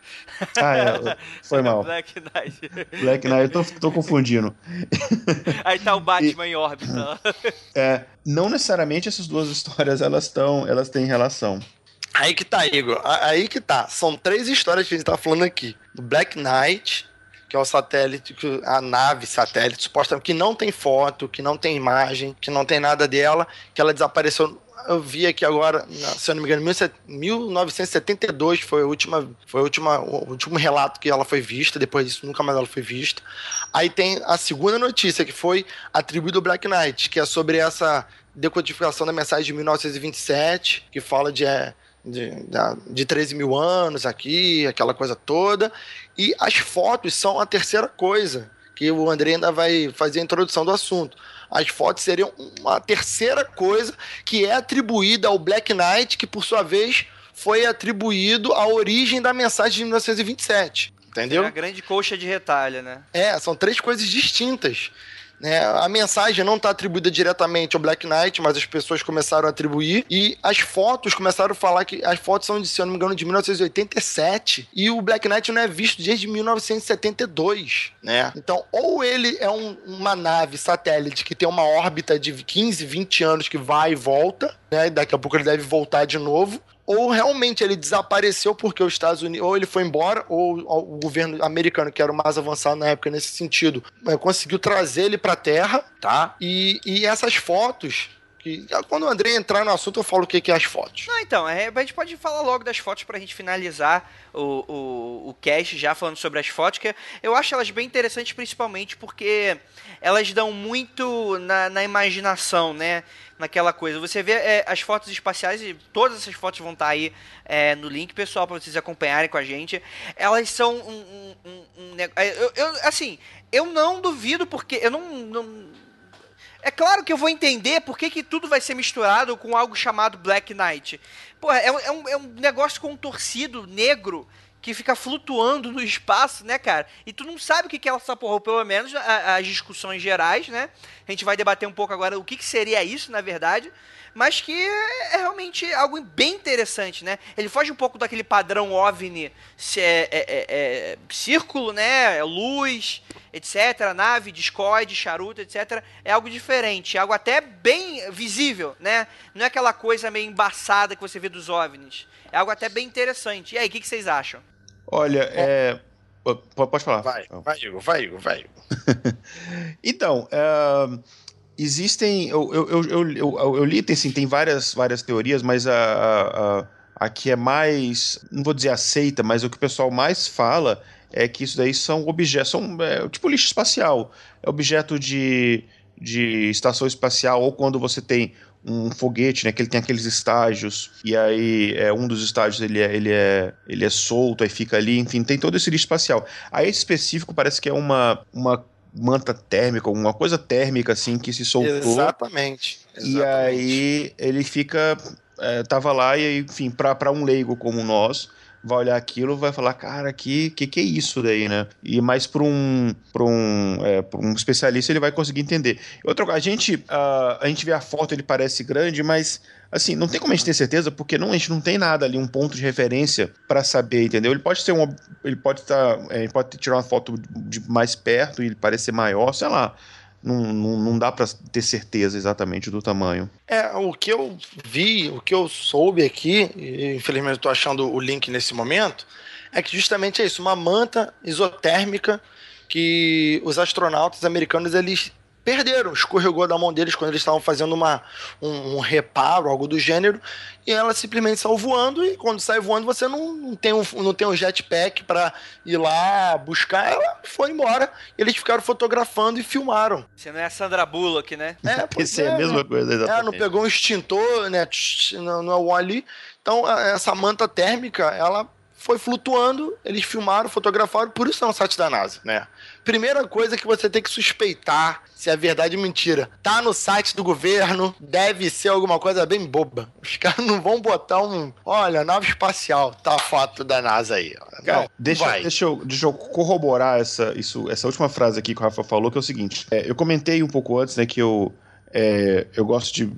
Ah, é, foi mal. Black Knight. Black Knight, eu tô, tô confundindo. Aí tá o Batman em órbita. É, não necessariamente essas duas histórias elas estão, elas têm relação. Aí que tá, Igor. Aí que tá. São três histórias que a gente tá falando aqui. Do Black Knight, que é o satélite, a nave satélite, supostamente, que não tem foto, que não tem imagem, que não tem nada dela, que ela desapareceu. Eu vi aqui agora, se eu não me engano, 1972 foi, a última, foi a última, o último relato que ela foi vista, depois disso nunca mais ela foi vista. Aí tem a segunda notícia, que foi atribuída ao Black Knight, que é sobre essa decodificação da mensagem de 1927, que fala de, é, de, de 13 mil anos aqui, aquela coisa toda. E as fotos são a terceira coisa, que o André ainda vai fazer a introdução do assunto. As fotos seriam uma terceira coisa que é atribuída ao Black Knight, que por sua vez foi atribuído à origem da mensagem de 1927. Entendeu? É a grande coxa de retalha, né? É, são três coisas distintas. Né? A mensagem não está atribuída diretamente ao Black Knight, mas as pessoas começaram a atribuir. E as fotos começaram a falar que as fotos são, de, se eu não me engano, de 1987. E o Black Knight não é visto desde 1972. Né? Então, ou ele é um- uma nave satélite que tem uma órbita de 15, 20 anos que vai e volta, né? E daqui a pouco ele deve voltar de novo ou realmente ele desapareceu porque os Estados Unidos, ou ele foi embora, ou o governo americano, que era o mais avançado na época nesse sentido, eh, conseguiu trazer ele para a Terra, tá? E, e essas fotos, que quando o André entrar no assunto, eu falo o que, que é as fotos. Não, então, é, a gente pode falar logo das fotos pra gente finalizar o, o, o cast já falando sobre as fotos, que eu acho elas bem interessantes, principalmente porque elas dão muito na, na imaginação, né? Naquela coisa. Você vê é, as fotos espaciais, e todas essas fotos vão estar aí é, no link, pessoal, pra vocês acompanharem com a gente. Elas são um. um, um, um neg- eu, eu- assim, eu não duvido, porque eu não- não É claro que eu vou entender por que, que tudo vai ser misturado com algo chamado Black Knight. Pô, é, é, um, é um negócio contorcido, negro, que fica flutuando no espaço, né, cara? E tu não sabe o que é essa porra, ou pelo menos as discussões gerais, né? A gente vai debater um pouco agora o que, seria isso, na verdade mas que é realmente algo bem interessante, né? Ele foge um pouco daquele padrão OVNI, se é, é, é, é círculo, né? Luz, etc. Nave, discoide, charuto, etc. É algo diferente, é algo até bem visível, né? Não é aquela coisa meio embaçada que você vê dos OVNIs. É algo até bem interessante. E aí, o que, que vocês acham? Olha, é... Pode falar. Vai, vai, Igor, vai, Igor, vai. então, uh, existem. Eu, eu, eu, eu, eu li, assim, tem várias, várias teorias, mas a, a, a, que é mais. Não vou dizer aceita, mas o que o pessoal mais fala é que isso daí são objetos. São é, tipo lixo espacial. É objeto de, de estação espacial, ou quando você tem um foguete, né, que ele tem aqueles estágios, e aí é, um dos estágios ele é, ele, é, ele é solto, aí fica ali, enfim, tem todo esse lixo espacial. Aí esse específico parece que é uma, uma manta térmica, alguma coisa térmica assim que se soltou. Exatamente. exatamente. E aí ele fica. É, tava lá e, enfim, para um leigo como nós, vai olhar aquilo vai falar, cara, que que, que é isso daí, né? E mais para um, pra um, é, um especialista ele vai conseguir entender. Outra a gente, uh, a gente vê a foto, ele parece grande, mas assim, não tem como a gente ter certeza, porque não, a gente não tem nada ali, um ponto de referência para saber, entendeu? Ele pode ser um. Ele pode estar. Tá, é, ele pode tirar uma foto de mais perto e ele parecer maior, sei lá. Não, não, não dá para ter certeza exatamente do tamanho. É, o que eu vi, o que eu soube aqui, e infelizmente tô achando o link nesse momento, é que justamente é isso, uma manta isotérmica que os astronautas americanos eles perderam, escorregou da mão deles quando eles estavam fazendo uma, um, um, reparo, algo do gênero, e ela simplesmente saiu voando, e quando sai voando você não, não tem, um, não tem um jetpack para ir lá buscar, ela foi embora, e eles ficaram fotografando e filmaram. Você não é a Sandra Bullock, né? É, Esse é, é a mesma coisa, exatamente. É, não pegou um extintor, né, não é o ali, então essa manta térmica, ela foi flutuando, eles filmaram, fotografaram, por isso é um site da NASA, né? Primeira coisa que você tem que suspeitar se é verdade ou mentira. Tá no site do governo, deve ser alguma coisa bem boba. Os caras não vão botar um. Olha, nave espacial, tá a foto da NASA aí. Cara, não, deixa, deixa, eu, deixa eu corroborar essa, isso, essa última frase aqui que o Rafa falou, que é o seguinte: é, eu comentei um pouco antes, né, que eu é, eu gosto de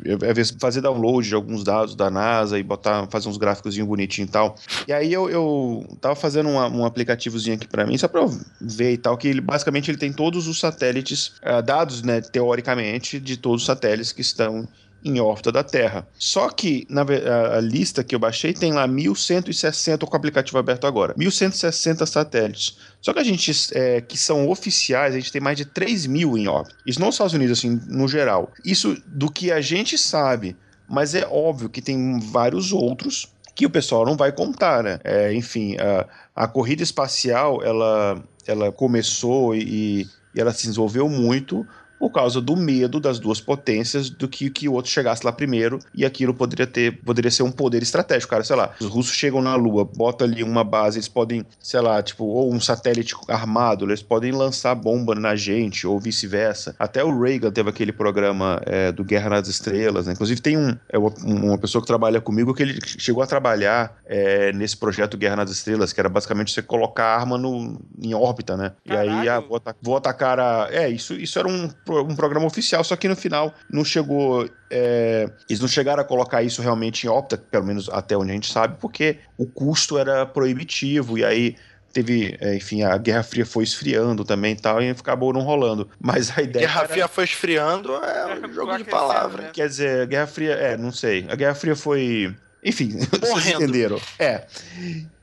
fazer download de alguns dados da NASA e botar, fazer uns gráficos bonitinho e tal. E aí eu, eu tava fazendo uma, um aplicativozinho aqui para mim, só para eu ver e tal, que ele, basicamente ele tem todos os satélites, uh, dados, né, teoricamente, de todos os satélites que estão em órbita da Terra. Só que na a, a lista que eu baixei tem lá 1160 com o aplicativo aberto agora. 1160 satélites. Só que a gente, é, que são oficiais, a gente tem mais de 3 mil em órbita. Isso nos Estados Unidos, assim, no geral. Isso do que a gente sabe. Mas é óbvio que tem vários outros que o pessoal não vai contar, né? É, enfim, a, a corrida espacial, ela, ela começou e, e ela se desenvolveu muito por causa do medo das duas potências do que, que o outro chegasse lá primeiro e aquilo poderia ter poderia ser um poder estratégico, cara, sei lá. Os russos chegam na Lua, botam ali uma base, eles podem, sei lá, tipo, ou um satélite armado, eles podem lançar bomba na gente ou vice-versa. Até o Reagan teve aquele programa é, do Guerra nas Estrelas, né? Inclusive tem um, é uma pessoa que trabalha comigo que ele chegou a trabalhar é, nesse projeto Guerra nas Estrelas, que era basicamente você colocar a arma no, em órbita, né? Caralho. E aí, ah, vou, atacar, vou atacar a... É, isso, isso era um um programa oficial, só que no final não chegou. É, eles não chegaram a colocar isso realmente em óptica, pelo menos até onde a gente sabe, porque o custo era proibitivo, e aí teve, é, enfim, a Guerra Fria foi esfriando também e tal, e acabou não rolando. Mas a ideia. Guerra era... Fria foi esfriando, é um jogo de palavra. Né? Quer dizer, a Guerra Fria, é, não sei. A Guerra Fria foi. Enfim, vocês entenderam. É.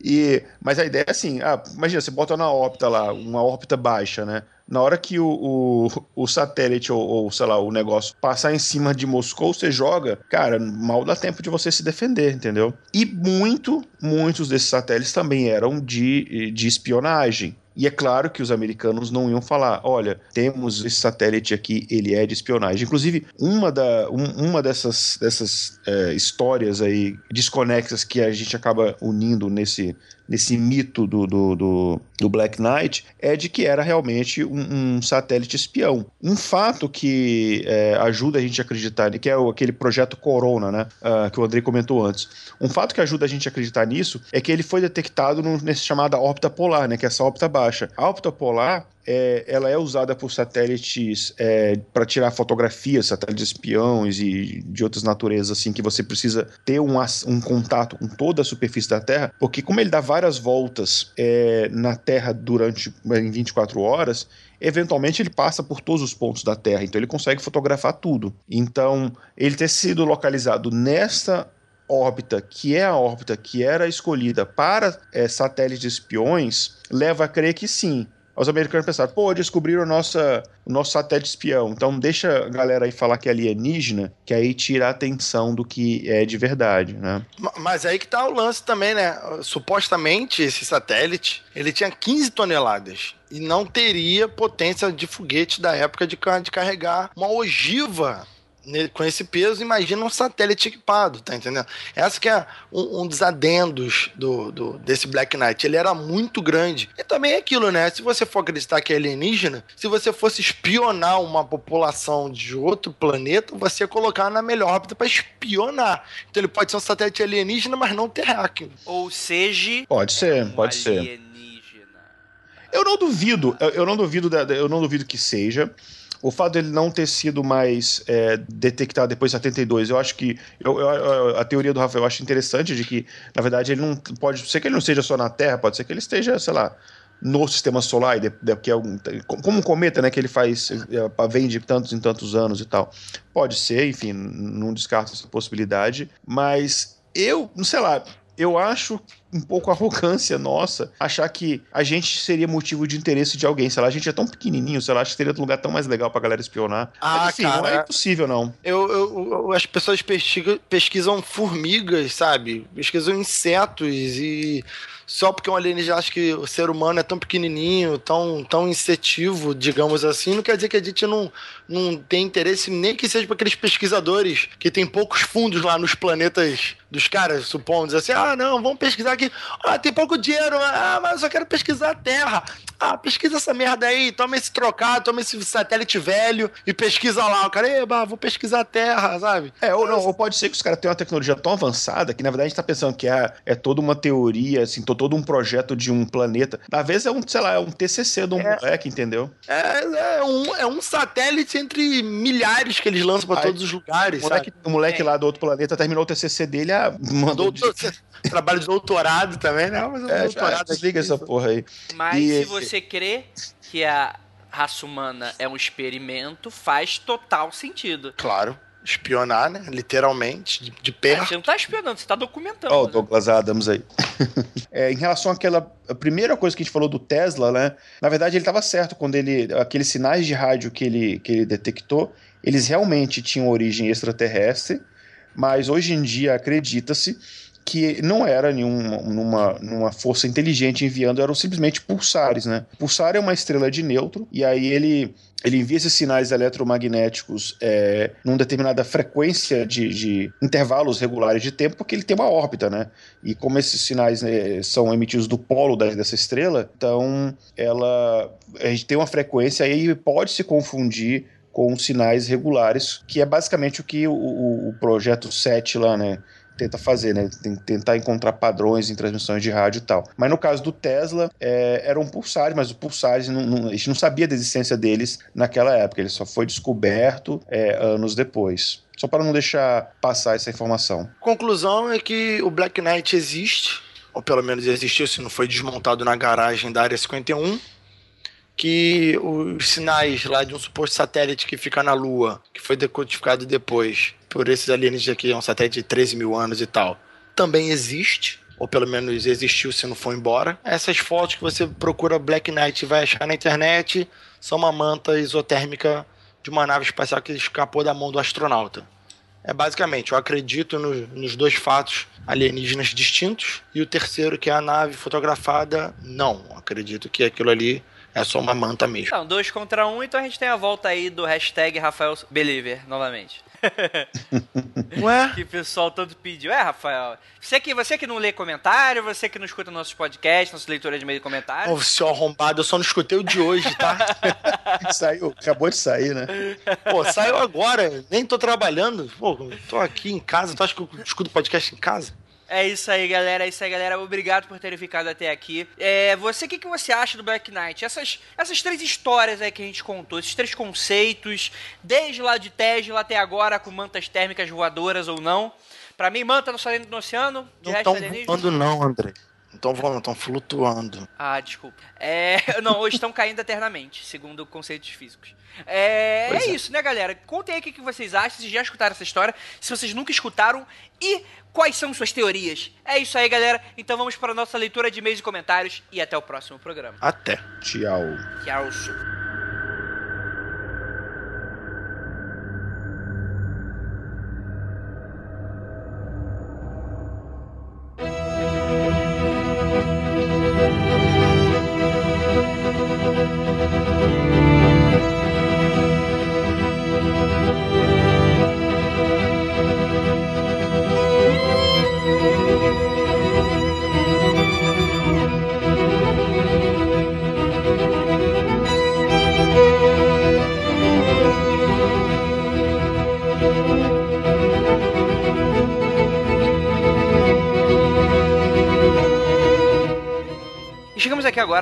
E, mas a ideia é assim: ah, imagina, você bota na órbita lá, uma órbita baixa, né? Na hora que o, o, o satélite ou, ou, sei lá, o negócio passar em cima de Moscou, você joga, cara, mal dá tempo de você se defender, entendeu? E muito, muitos desses satélites também eram de, de espionagem. E é claro que os americanos não iam falar: olha, temos esse satélite aqui, ele é de espionagem. Inclusive, uma, da, um, uma dessas, dessas é, histórias aí desconexas que a gente acaba unindo nesse, nesse mito do, do, do, do, Black Knight é de que era realmente um, um satélite espião. Um fato que é, ajuda a gente a acreditar, que é aquele projeto Corona, né? Uh, que o Andrei comentou antes. Um fato que ajuda a gente a acreditar nisso é que ele foi detectado no, nesse chamada órbita polar, né? Que é essa órbita baixa. A órbita polar é, ela é usada por satélites é, para tirar fotografias, satélites espiões e de outras naturezas, assim, que você precisa ter um, um contato com toda a superfície da Terra, porque como ele dá várias voltas é, na Terra durante em 24 horas, eventualmente ele passa por todos os pontos da Terra, então ele consegue fotografar tudo. Então, ele ter sido localizado nesta órbita, que é a órbita que era escolhida para é, satélites espiões, leva a crer que sim, os americanos pensaram, pô, descobriram o nosso, o nosso satélite espião, então deixa a galera aí falar que é alienígena, que aí tira a atenção do que é de verdade, né? Mas aí que tá o lance também, né? Supostamente esse satélite, ele tinha 15 toneladas e não teria potência de foguete da época de carregar uma ogiva com esse peso, imagina um satélite equipado, tá entendendo? Essa que é um, um dos adendos do, do, desse Black Knight. Ele era muito grande. E também é aquilo, né? Se você for acreditar que é alienígena, se você fosse espionar uma população de outro planeta, você ia colocar na melhor órbita para espionar. Então ele pode ser um satélite alienígena, mas não terráqueo. Ou seja... Pode ser, pode ser. Eu não duvido, eu não duvido, eu não duvido que seja o fato dele não ter sido mais é, detectado depois de 72, eu acho que. Eu, eu, a teoria do Rafael eu acho interessante de que, na verdade, ele não pode ser que ele não seja só na Terra, pode ser que ele esteja, sei lá, no sistema solar, que é um, como um cometa, né, que ele faz, é, vem de tantos em tantos anos e tal. Pode ser, enfim, não descarto essa possibilidade, mas eu, não sei lá, eu acho um pouco arrogância nossa achar que a gente seria motivo de interesse de alguém. Sei lá, a gente é tão pequenininho, sei lá, acho que seria um lugar tão mais legal pra galera espionar. Ah, Mas, assim, cara, não é impossível, não. Eu, eu, eu as pessoas pesquisam, pesquisam formigas, sabe? Pesquisam insetos e só porque um alienígena acha que o ser humano é tão pequenininho, tão, tão insetivo, digamos assim, não quer dizer que a gente não, não tem interesse nem que seja para aqueles pesquisadores que tem poucos fundos lá nos planetas dos caras, supondo, assim, ah, não, vamos pesquisar aqui, ah, tem pouco dinheiro, ah, mas eu só quero pesquisar a Terra. Ah, pesquisa essa merda aí, toma esse trocado, toma esse satélite velho e pesquisa lá. O cara, eba, vou pesquisar a Terra, sabe? É, ou não, ou pode ser que os caras tenham uma tecnologia tão avançada que, na verdade, a gente tá pensando que é, é toda uma teoria, assim, todo um projeto de um planeta. Às vezes é um, sei lá, é um TCC de um é, moleque, entendeu? É, é, um, é um satélite entre milhares que eles lançam para todos os lugares, o moleque, o moleque lá do outro planeta terminou o TCC dele, ah, mandou... Doutor. Trabalho de doutorado também, né? Mas é, doutorado desliga essa porra aí. Mas e, se você crê que a raça humana é um experimento, faz total sentido. Claro espionar, né? Literalmente, de, de perto. você não tá espionando, você tá documentando. Ó, oh, né? Douglas Adams aí. é, em relação àquela a primeira coisa que a gente falou do Tesla, né? Na verdade, ele estava certo quando ele. Aqueles sinais de rádio que ele, que ele detectou, eles realmente tinham origem extraterrestre, mas hoje em dia acredita-se que não era nenhuma numa, numa força inteligente enviando, eram simplesmente pulsares, né? Pulsar é uma estrela de nêutron, e aí ele ele envia esses sinais eletromagnéticos é, numa determinada frequência de, de, intervalos regulares de tempo, porque ele tem uma órbita, né? E como esses sinais né, são emitidos do polo da, dessa estrela, então ela a gente tem uma frequência aí pode se confundir com sinais regulares, que é basicamente o que o, o, o projeto 7 lá, né? Tenta fazer, né? Tem tentar encontrar padrões em transmissões de rádio e tal. Mas no caso do Tesla, é, eram pulsares, mas os pulsares, não, não, a gente não sabia da existência deles naquela época. Ele só foi descoberto é, anos depois. Só para não deixar passar essa informação. Conclusão é que o Black Knight existe, ou pelo menos existiu, se não foi desmontado na garagem da Área 51 que os sinais lá de um suposto satélite que fica na Lua, que foi decodificado depois, por esses alienígenas aqui, é um satélite de 13 mil anos e tal, também existe, ou pelo menos existiu se não for embora. Essas fotos que você procura Black Knight e vai achar na internet são uma manta isotérmica de uma nave espacial que escapou da mão do astronauta. é basicamente, eu acredito no, nos dois fatos alienígenas distintos, e o terceiro, que é a nave fotografada, não. Acredito que aquilo ali é só uma manta mesmo. Então, dois contra um, então a gente tem a volta aí do hashtag Rafael Believer, novamente. Ué? que o pessoal tanto pediu. É, Rafael, você que, você que não lê comentário, você que não escuta nossos podcasts, nossa leitura de meio de comentário. Ô, seu arrombado, eu só não escutei o de hoje, tá? Saiu, acabou de sair, né? Pô, saiu agora, nem tô trabalhando. Pô, tô aqui em casa, tu acha que eu escuto podcast em casa? É isso aí, galera. É isso aí, galera. Obrigado por terem ficado até aqui. É, você, o que, que você acha do Black Knight? Essas, essas três histórias aí que a gente contou, esses três conceitos, desde lá de Tesla até agora, com mantas térmicas voadoras ou não. Pra mim, manta não sai dentro do oceano, de Não resto estão alienígena. voando não, André. Estão voando, estão flutuando. Ah, desculpa. É, não, hoje estão caindo eternamente, segundo conceitos físicos. É, é é. isso, né, galera? Contem aí o que que vocês acham, se já escutaram essa história, se vocês nunca escutaram e quais são suas teorias. É isso aí, galera. Então vamos para a nossa leitura de e-mails e comentários e até o próximo programa. Até. Tchau. Tchau.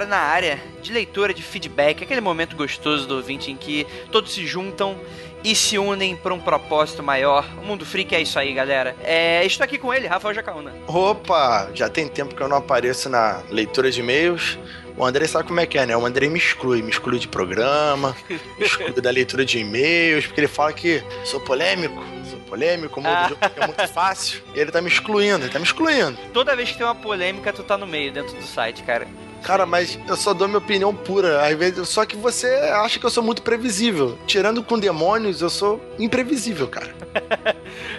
Agora na área de leitura de feedback, aquele momento gostoso do ouvinte em que todos se juntam e se unem para um propósito maior. O Mundo Freak é isso aí, galera. É, estou aqui com ele, Rafael Jacaúna. Opa, já tem tempo que eu não apareço na leitura de e-mails. O André sabe como é que é, né? O André me exclui, me exclui de programa, me exclui da leitura de e-mails, porque ele fala que sou polêmico, sou polêmico, o Ah. jogo é muito fácil. E ele tá me excluindo, ele tá me excluindo. Toda vez que tem uma polêmica, tu tá no meio dentro do site, cara. Cara, mas eu só dou minha opinião pura. Às vezes, só que você acha que eu sou muito previsível. Tirando com demônios, eu sou imprevisível, cara.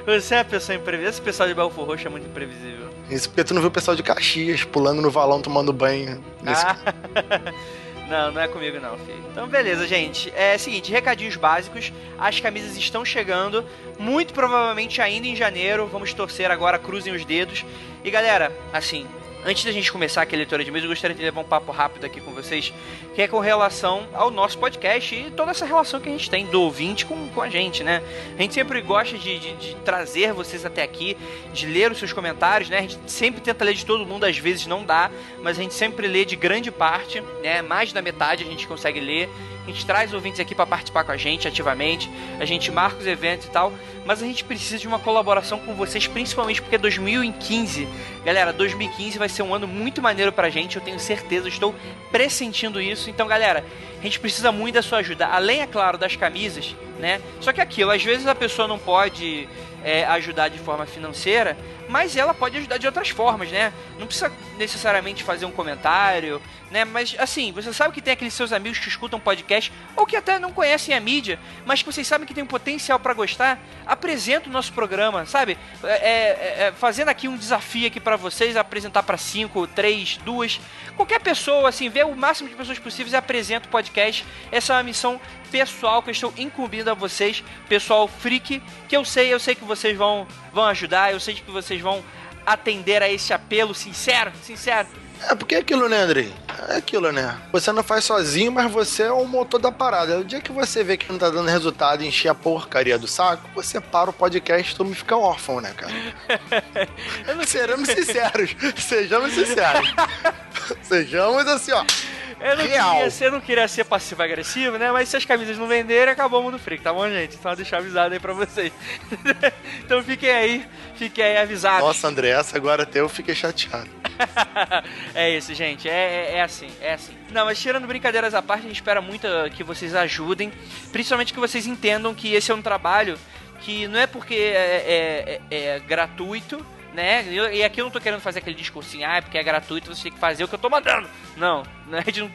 Você é uma pessoa imprevisível. Esse pessoal de Belfor Roxo é muito imprevisível. Isso porque tu não viu o pessoal de Caxias pulando no valão tomando banho. Nesse... Ah. Não, não é comigo não, filho. Então, beleza, gente. É seguinte, recadinhos básicos. As camisas estão chegando, muito provavelmente ainda em janeiro. Vamos torcer agora, cruzem os dedos. E galera, assim, antes da gente começar aqui a leitura de mês, eu gostaria de levar um papo rápido aqui com vocês, que é com relação ao nosso podcast e toda essa relação que a gente tem do ouvinte com, com a gente, né? A gente sempre gosta de, de- de trazer vocês até aqui, de ler os seus comentários, né? A gente sempre tenta ler de todo mundo, às vezes não dá, mas a gente sempre lê de grande parte, né? Mais da metade a gente consegue ler. A gente traz ouvintes aqui para participar com a gente ativamente, a gente marca os eventos e tal, mas a gente precisa de uma colaboração com vocês, principalmente porque 2015, galera, 2015 vai ser um ano muito maneiro pra gente, eu tenho certeza, eu estou pressentindo isso. Então, galera, a gente precisa muito da sua ajuda, além, é claro, das camisas, né? Só que aquilo, às vezes a pessoa não pode é, ajudar de forma financeira, mas ela pode ajudar de outras formas, né? Não precisa necessariamente fazer um comentário, né? Mas assim, você sabe que tem aqueles seus amigos que escutam podcast ou que até não conhecem a mídia, mas que vocês sabem que tem um potencial pra gostar, apresenta o nosso programa, sabe? É, é, é, fazendo aqui um desafio aqui pra vocês, apresentar pra cinco, três, duas, qualquer pessoa, assim, vê o máximo de pessoas possíveis e apresenta o podcast. Essa é uma missão pessoal que eu estou incumbindo a vocês, pessoal freak, que eu sei, eu sei que vocês vão, vão ajudar, eu sei que vocês vão atender a esse apelo sincero, sincero. É porque é aquilo, né, Andrei? É aquilo, né? Você não faz sozinho, mas você é o motor da parada. O dia que você vê que não tá dando resultado e encher a porcaria do saco, você para o podcast e todo mundo fica órfão, né, cara? Não Seremos sinceros. Sejamos sinceros. Sejamos assim, ó. Eu não, Real. queria ser, eu não queria ser passivo-agressivo, né? Mas se as camisas não venderem, acabou o mundo freak, tá bom, gente? Então deixar avisado aí pra vocês. então fiquem aí, fiquem aí avisados. Nossa, André, essa agora até eu fiquei chateado. é isso, gente. É, é, é assim, é assim. Não, mas tirando brincadeiras à parte, a gente espera muito uh, que vocês ajudem. Principalmente que vocês entendam que esse é um trabalho que não é porque é, é- é- é gratuito, né? E- aqui eu não tô querendo fazer aquele discursinho, ah, é porque é gratuito, você tem que fazer o que eu tô mandando. Não?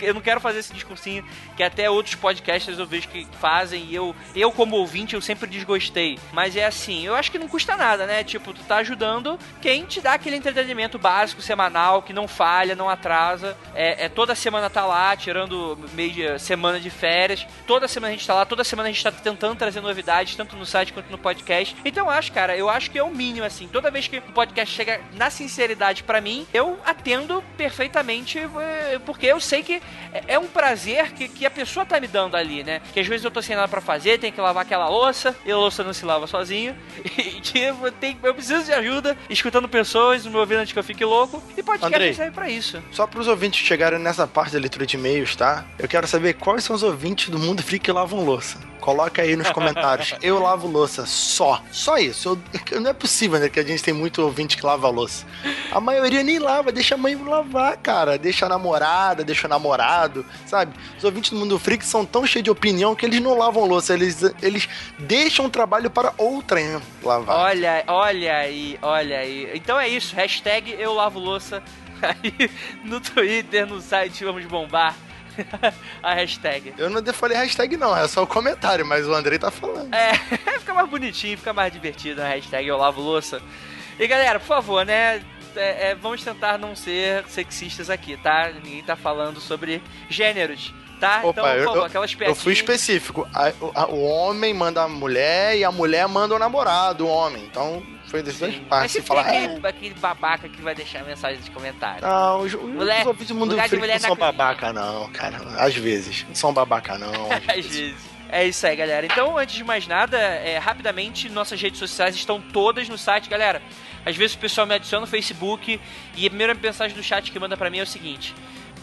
Eu não quero fazer esse discursinho que até outros podcasters eu vejo que fazem e eu, eu como ouvinte, eu sempre desgostei. Mas é assim, eu acho que não custa nada, né? Tipo, tu tá ajudando quem te dá aquele entretenimento básico, semanal, que não falha, não atrasa. É, é toda semana tá lá, tirando meia semana de férias. Toda semana a gente tá lá, toda semana a gente tá tentando trazer novidades, tanto no site quanto no podcast. Então eu acho, cara, eu acho que é o mínimo, assim. Toda vez que o podcast chega na sinceridade para mim, eu atendo perfeitamente, eh, porque eu sei que é, é um prazer que, que a pessoa tá me dando ali, né? Que às vezes eu tô sem nada pra fazer, tem que lavar aquela louça, e a louça não se lava sozinho, e eu, tenho, eu preciso de ajuda, escutando pessoas, me ouvindo antes que eu fique louco, e podcast Andrei, serve pra isso. Só pros ouvintes chegarem nessa parte da leitura de e-mails, tá? Eu quero saber quais são os ouvintes do Mundo Freak que lavam louça. Coloca aí nos comentários. eu lavo louça só. Só isso. Eu, não é possível, né? Que a gente tem muito ouvinte que lava louça. A maioria nem lava, deixa a mãe lavar, cara. Deixa a namorada, deixa o namorado, sabe? Os ouvintes do Mundo Freak são tão cheios de opinião que eles não lavam louça. Eles, eles deixam o trabalho para outrem lavar. Olha, olha aí, olha aí. Então é isso. Hashtag eu lavo louça. Aí no Twitter, no site Vamos Bombar a hashtag. Eu não falei hashtag, não, é só o comentário, mas o Andrei tá falando. É, fica mais bonitinho, fica mais divertido a hashtag Eu Lavo Louça. E galera, por favor, né? É, é, vamos tentar não ser sexistas aqui, tá? Ninguém tá falando sobre gêneros. Tá? Opa, então, por favor, eu, aquelas. Eu fui específico. A, a, o homem manda a mulher e a mulher manda o namorado, o homem. Então, foi das duas partes. Mas falar, aquele, é... aquele babaca que vai deixar mensagem de comentário. Não, os, mulher, os ouvintes do mundo freak não são babaca, não, cara. Às vezes. Não são babaca, não. Às, às vezes. É isso aí, galera. Então, antes de mais nada, é, rapidamente, nossas redes sociais estão todas no site, galera. Às vezes o pessoal me adiciona no Facebook e a primeira mensagem do chat que manda para mim é o seguinte: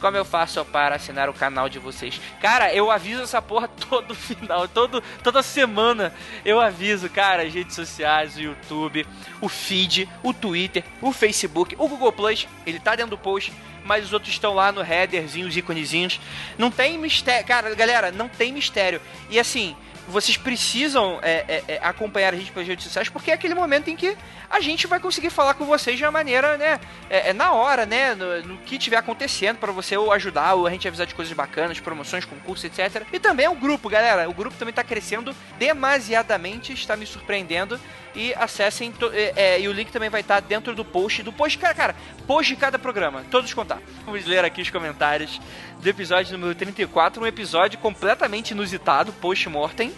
como eu faço para assinar o canal de vocês? Cara, eu aviso essa porra todo final, todo, toda semana eu aviso, cara, as redes sociais, o YouTube, o feed, o Twitter, o Facebook, o Google Plus, ele tá dentro do post, mas os outros estão lá no headerzinho, os íconezinhos. Não tem mistério, cara, galera, não tem mistério. E assim, vocês precisam é, é, é, acompanhar a gente pelas redes sociais, porque é aquele momento em que a gente vai conseguir falar com vocês de uma maneira, né, é, é na hora, né, no, no que tiver acontecendo, para você ou ajudar, ou a gente avisar de coisas bacanas, promoções, concursos, etc. E também o grupo, galera, o grupo também tá crescendo demasiadamente, está me surpreendendo, e acessem, é, é, e o link também vai estar dentro do post, do post, cara, cara, post de cada programa, todos contar. Vamos ler aqui os comentários do episódio número 34, um episódio completamente inusitado, post-mortem,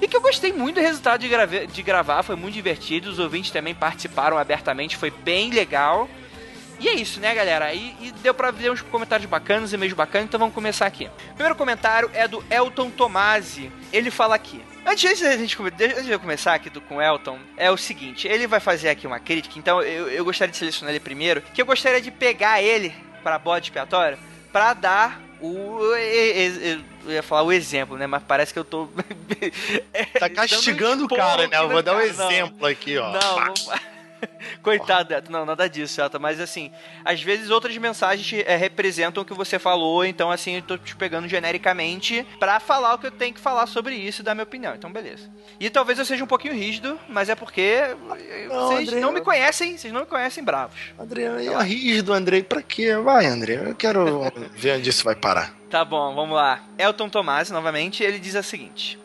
e que eu gostei muito do resultado de, de gravar, foi muito divertido, os ouvintes também participaram abertamente, foi bem legal. E é isso, né, galera? E, e deu pra ver uns comentários bacanas, e-mails bacanas, então vamos começar aqui. Primeiro comentário é do Elton Tomasi. Ele fala aqui. Antes, de a gente antes de eu começar aqui do, com o Elton, é o seguinte: ele vai fazer aqui uma crítica, então eu, eu gostaria de selecionar ele primeiro, que eu gostaria de pegar ele para bode expiatório para dar o. Eu ia falar o exemplo, né? Mas parece que eu tô. tá castigando o cara, né? Eu vou dar um exemplo aqui, ó. Não, não. Coitado. Não, nada disso, Celta. Mas assim, às vezes outras mensagens é, representam o que você falou, então assim, eu tô te pegando genericamente para falar o que eu tenho que falar sobre isso e dar minha opinião. Então, beleza. E talvez eu seja um pouquinho rígido, mas é porque não, vocês André, não me conhecem, vocês não me conhecem bravos. André, é rígido, André. Pra quê? Vai, André. Eu quero ver onde isso vai parar. Tá bom, vamos lá. Elton Tomás, novamente, ele diz o seguinte.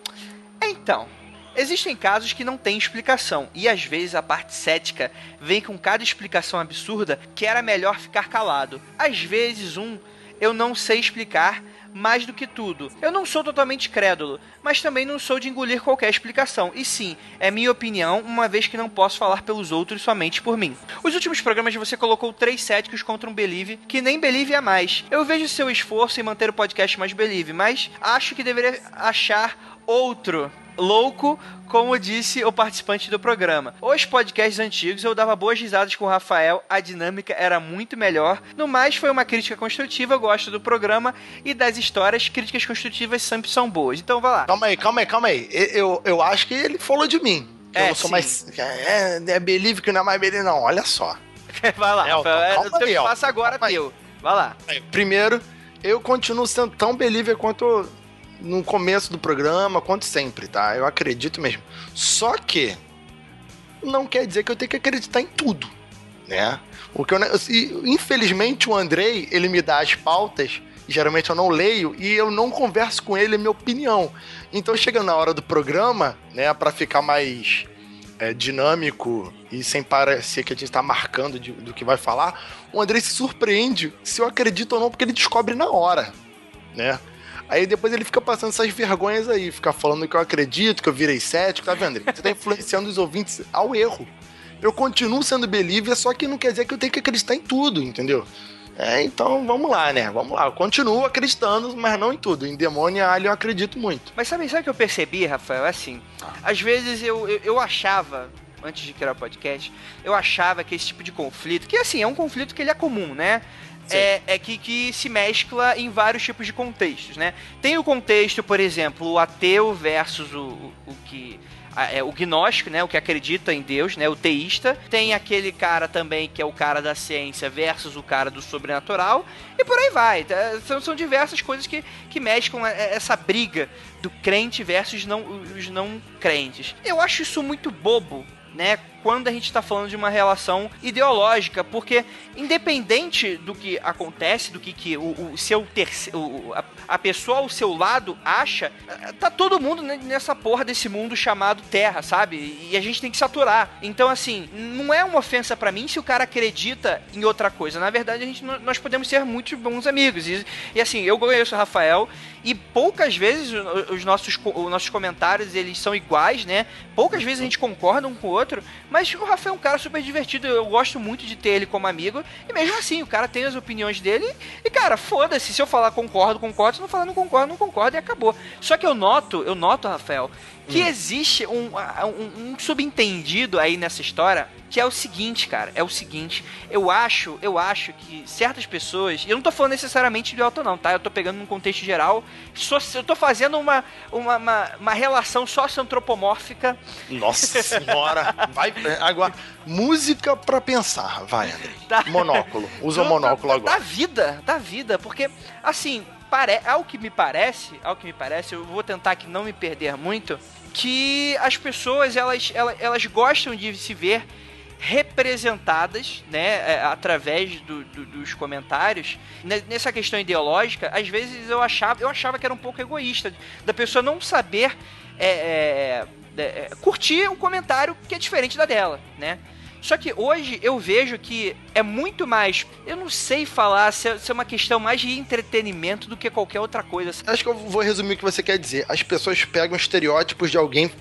Então, Existem casos que não têm explicação, e às vezes a parte cética vem com cada explicação absurda que era melhor ficar calado. Às vezes, um eu não sei explicar mais do que tudo. Eu não sou totalmente crédulo, mas também não sou de engolir qualquer explicação. E sim, é minha opinião, uma vez que não posso falar pelos outros somente por mim. Os últimos programas você colocou três céticos contra um Believe, que nem Believe é mais. Eu vejo seu esforço em manter o podcast mais Believe, mas acho que deveria achar outro louco, como disse o participante do programa. Os podcasts antigos eu dava boas risadas com o Rafael, a dinâmica era muito melhor. No mais, foi uma crítica construtiva, eu gosto do programa e das histórias, críticas construtivas sempre são boas. Então vai lá. Calma aí, calma aí, calma aí. Eu, eu acho que ele falou de mim. É, eu não sou sim. mais. É, é believe que não é mais believe, não. Olha só. vai lá, Rafael. É, calma teu espaço agora teu. Vai lá. Primeiro, eu continuo sendo tão believer quanto no começo do programa, quanto sempre, tá? Eu acredito mesmo. Só que não quer dizer que eu tenho que acreditar em tudo, né? O que eu, infelizmente o Andrei, ele me dá as pautas geralmente eu não leio e eu não converso com ele, é minha opinião. Então chega na hora do programa, né, para ficar mais é, dinâmico e sem parecer que a gente está marcando de, do que vai falar, o André se surpreende se eu acredito ou não, porque ele descobre na hora, né? Aí depois ele fica passando essas vergonhas aí, fica falando que eu acredito, que eu virei cético, tá vendo? Você tá influenciando os ouvintes ao erro. Eu continuo sendo believer, só que não quer dizer que eu tenho que acreditar em tudo, entendeu? É, então vamos lá, né? Vamos lá. Eu continuo acreditando, mas não em tudo. Em demônio e eu acredito muito. Mas sabe, sabe o que eu percebi, Rafael? É assim, às vezes eu, eu, eu achava, antes de criar o podcast, eu achava que esse tipo de conflito, que assim, é um conflito que ele é comum, né? É, é, que, que se mescla em vários tipos de contextos, né? Tem o contexto, por exemplo, o ateu versus o, o, o que é, o gnóstico, né, o que acredita em Deus, né, o teísta. Tem aquele cara também que é o cara da ciência versus o cara do sobrenatural. E por aí vai. Tá? São, são diversas coisas que, que mesclam essa briga do crente versus não, os não crentes. Eu acho isso muito bobo, né? Quando a gente está falando de uma relação ideológica, porque independente do que acontece, do que, que o, o seu terceiro, a, a, pessoa ao seu lado acha, tá todo mundo nessa porra desse mundo chamado Terra, sabe? E a gente tem que saturar. Então, assim, não é uma ofensa para mim se o cara acredita em outra coisa. Na verdade, a gente, nós podemos ser muito bons amigos. E, e assim, eu conheço o Rafael e poucas vezes os nossos, os nossos comentários eles são iguais, né? Poucas vezes a gente concorda um com o outro, mas o Rafael é um cara super divertido, eu gosto muito de ter ele como amigo. E mesmo assim, o cara tem as opiniões dele. E, cara, foda-se. Se eu falar concordo, concordo. Se não falar não concordo, não concordo e acabou. Só que eu noto, eu noto, Rafael, que hum. existe um, um, um subentendido aí nessa história que é o seguinte, cara, é o seguinte, eu acho, eu acho que certas pessoas, e eu não tô falando necessariamente de Elton não, tá? Eu tô pegando num contexto geral, só, eu tô fazendo uma, uma, uma, uma relação socioantropomórfica. Nossa senhora, vai, agora, música pra pensar, vai, André. Tá. Monóculo, usa o monóculo agora. Da vida, da vida, porque, assim, pare... ao que me parece, ao que me parece, eu vou tentar que não me perder muito, que as pessoas, elas, elas, elas gostam de se ver representadas, né, é, através do, do, dos comentários. Nessa questão ideológica, às vezes eu achava, eu achava que era um pouco egoísta da pessoa não saber é, é, é, é curtir um comentário que é diferente da dela, né? Só que hoje eu vejo que é muito mais. Eu não sei falar se é, se é, uma questão mais de entretenimento do que qualquer outra coisa. Acho que eu vou resumir o que você quer dizer. As pessoas pegam estereótipos de alguém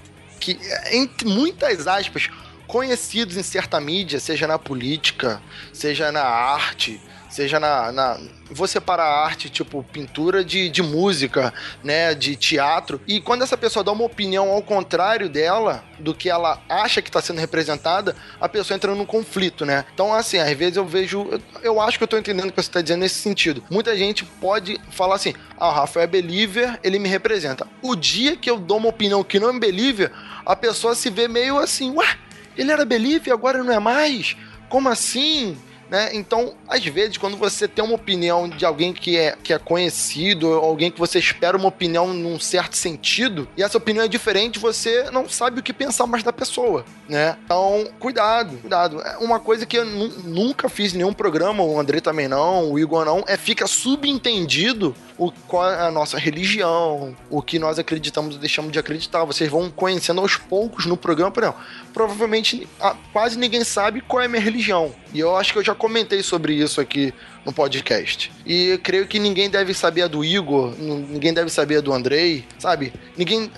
que, entre muitas aspas, conhecidos em certa mídia, seja na política, seja na arte, seja na, na separar a arte, tipo pintura de, de música, né, de teatro. E quando essa pessoa dá uma opinião ao contrário dela, do que ela acha que está sendo representada, a pessoa entra num conflito, né? Então, assim, às vezes eu vejo, eu, eu acho que eu estou entendendo o que você está dizendo nesse sentido. Muita gente pode falar assim: "Ah, o Rafael é believer, ele me representa". O dia que eu dou uma opinião que não é believer, a pessoa se vê meio assim: "Ué, ele era believer, agora não é mais? Como assim?" Né? Então, às vezes, quando você tem uma opinião de alguém que é, que é conhecido, alguém que você espera uma opinião num certo sentido, e essa opinião é diferente, você não sabe o que pensar mais da pessoa, né? Então, cuidado, cuidado. É uma coisa que eu nunca fiz em nenhum programa, o André também não, o Igor não, é fica subentendido o, qual é a nossa religião, o que nós acreditamos ou deixamos de acreditar. Vocês vão conhecendo aos poucos no programa, por exemplo, provavelmente quase ninguém sabe qual é a minha religião. E eu acho que eu já comentei sobre isso aqui no podcast. E creio que ninguém deve saber a do Igor, ninguém deve saber a do Andrei, sabe? Ninguém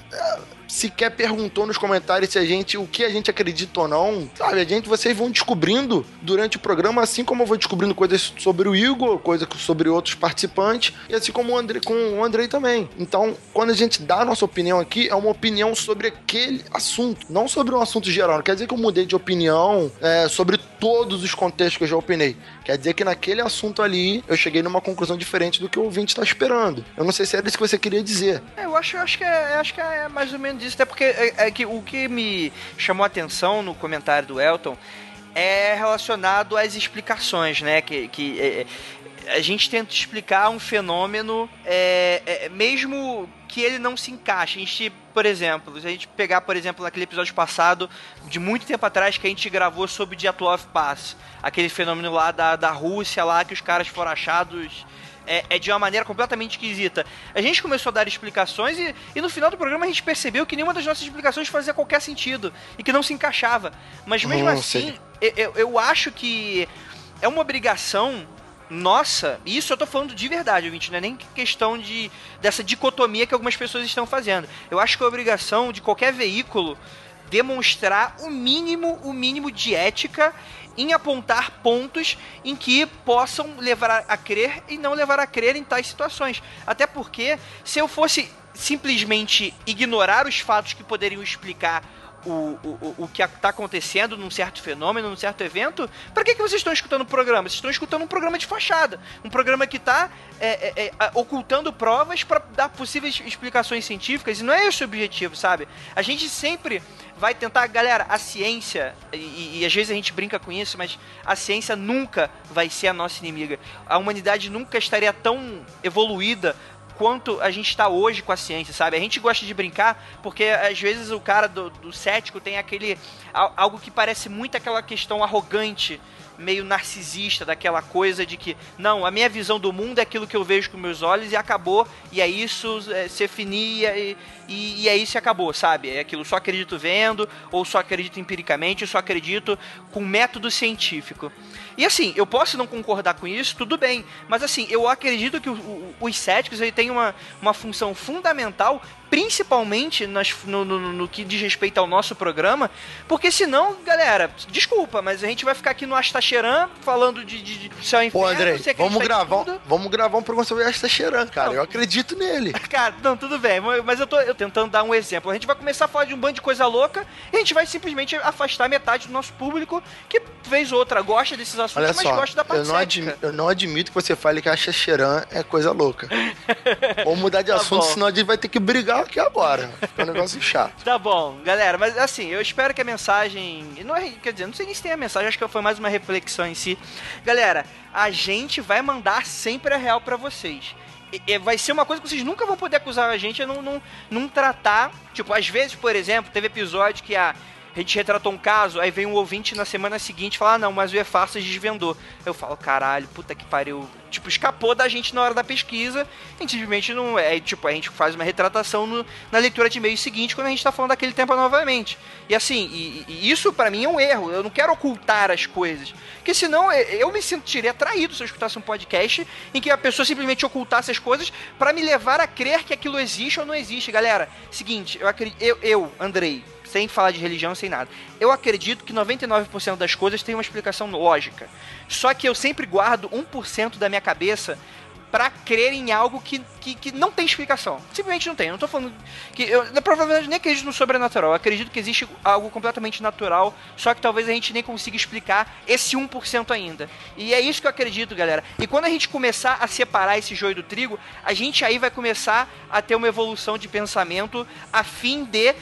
sequer perguntou nos comentários se a gente, o que a gente acredita ou não. Sabe, a gente, vocês vão descobrindo durante o programa, assim como eu vou descobrindo coisas sobre o Igor, coisas sobre outros participantes, e assim como o André, com o Andrei também. Então, quando a gente dá a nossa opinião aqui, é uma opinião sobre aquele assunto, não sobre um assunto geral. Não quer dizer que eu mudei de opinião é, sobre todos os contextos que eu já opinei. Quer dizer que naquele assunto ali eu cheguei numa conclusão diferente do que o ouvinte está esperando. Eu não sei se era isso que você queria dizer. É, eu acho, eu acho que é, acho que é mais ou menos disso, até porque é, é que o que me chamou a atenção no comentário do Elton é relacionado às explicações, né? Que, que é, a gente tenta explicar um fenômeno, é, é, mesmo que ele não se encaixe. A gente, por exemplo, se a gente pegar, por exemplo, naquele episódio passado, de muito tempo atrás, que a gente gravou sobre Dyatlov Pass, aquele fenômeno lá da, da Rússia, lá que os caras foram achados é, é, de uma maneira completamente esquisita. A gente começou a dar explicações e, e no final do programa a gente percebeu que nenhuma das nossas explicações fazia qualquer sentido e que não se encaixava. Mas mesmo hum, assim, eu, eu acho que é uma obrigação nossa, e isso eu tô falando de verdade, ouvinte, não é nem questão de dessa dicotomia que algumas pessoas estão fazendo. Eu acho que é obrigação de qualquer veículo demonstrar o mínimo, o mínimo de ética em apontar pontos em que possam levar a crer e não levar a crer em tais situações. Até porque, se eu fosse simplesmente ignorar os fatos que poderiam explicar o, o, o que está acontecendo num certo fenômeno, num certo evento, para que, que vocês estão escutando um programa? Vocês estão escutando um programa de fachada. Um programa que está é, é, é, ocultando provas para dar possíveis explicações científicas, e não é esse o objetivo, sabe? A gente sempre vai tentar, galera, a ciência, e, e, às vezes a gente brinca com isso, mas a ciência nunca vai ser a nossa inimiga. A humanidade nunca estaria tão evoluída quanto a gente está hoje com a ciência, sabe? A gente gosta de brincar porque às vezes o cara do, do cético tem aquele. algo que parece muito aquela questão arrogante meio narcisista, daquela coisa de que, não, a minha visão do mundo é aquilo que eu vejo com meus olhos e acabou, e é isso, é, se finia e, e, e, é isso e acabou, sabe? É aquilo, só acredito vendo, ou só acredito empiricamente, ou só acredito com método científico. E assim, eu posso não concordar com isso, tudo bem, mas assim, eu acredito que o, o, os céticos ele tem uma, uma função fundamental principalmente nas, no, no, no, que diz respeito ao nosso programa, porque senão, galera, desculpa, mas a gente vai ficar aqui no Astacheran falando de, de, de céu inferno. Pô, vamos gravar, vamos gravar um programa sobre Astacheran, cara. Não. Eu acredito nele. Cara, não, tudo bem, mas eu tô eu tentando dar um exemplo. A gente vai começar a falar de um bando de coisa louca e a gente vai simplesmente afastar metade do nosso público que, vez ou outra, gosta desses assuntos, Olha mas só, gosta da parte eu não, admi eu não admito que você fale que Astacheran é coisa louca. Vamos mudar de tá assunto, bom. senão a gente vai ter que brigar aqui agora. Fica um negócio chato. Tá bom, galera, mas assim, eu espero que a mensagem. Não é, quer dizer, não sei nem se tem a mensagem, acho que foi mais uma reflexão em si. Galera, a gente vai mandar sempre a real para vocês. Vai ser uma coisa que vocês nunca vão poder acusar a gente a não, não, não tratar. Tipo, às vezes, por exemplo, teve episódio que a a gente retratou um caso, aí vem um ouvinte na semana seguinte e fala, ah, não, mas o EFARSA desvendou. Eu falo, caralho, puta que pariu. Tipo, escapou da gente na hora da pesquisa, a gente simplesmente não. É, tipo, a gente faz uma retratação no, na leitura de e-mail seguinte quando a gente tá falando daquele tempo novamente. E assim, e, e isso para mim é um erro. Eu não quero ocultar as coisas. Porque senão eu me sentiria traído se eu escutasse um podcast em que a pessoa simplesmente ocultasse as coisas para me levar a crer que aquilo existe ou não existe. Galera, seguinte, eu acredito. Eu, eu Andrei, sem falar de religião, sem nada. Eu acredito que 99% das coisas tem uma explicação lógica. Só que eu sempre guardo 1% da minha cabeça para crer em algo que, que, que, não tem explicação. Simplesmente não tem. Eu não tô falando que. Eu, provavelmente nem acredito no sobrenatural. Eu acredito que existe algo completamente natural, só que talvez a gente nem consiga explicar esse 1% ainda. E é isso que eu acredito, galera. E quando a gente começar a separar esse joio do trigo, a gente aí vai começar a ter uma evolução de pensamento a fim de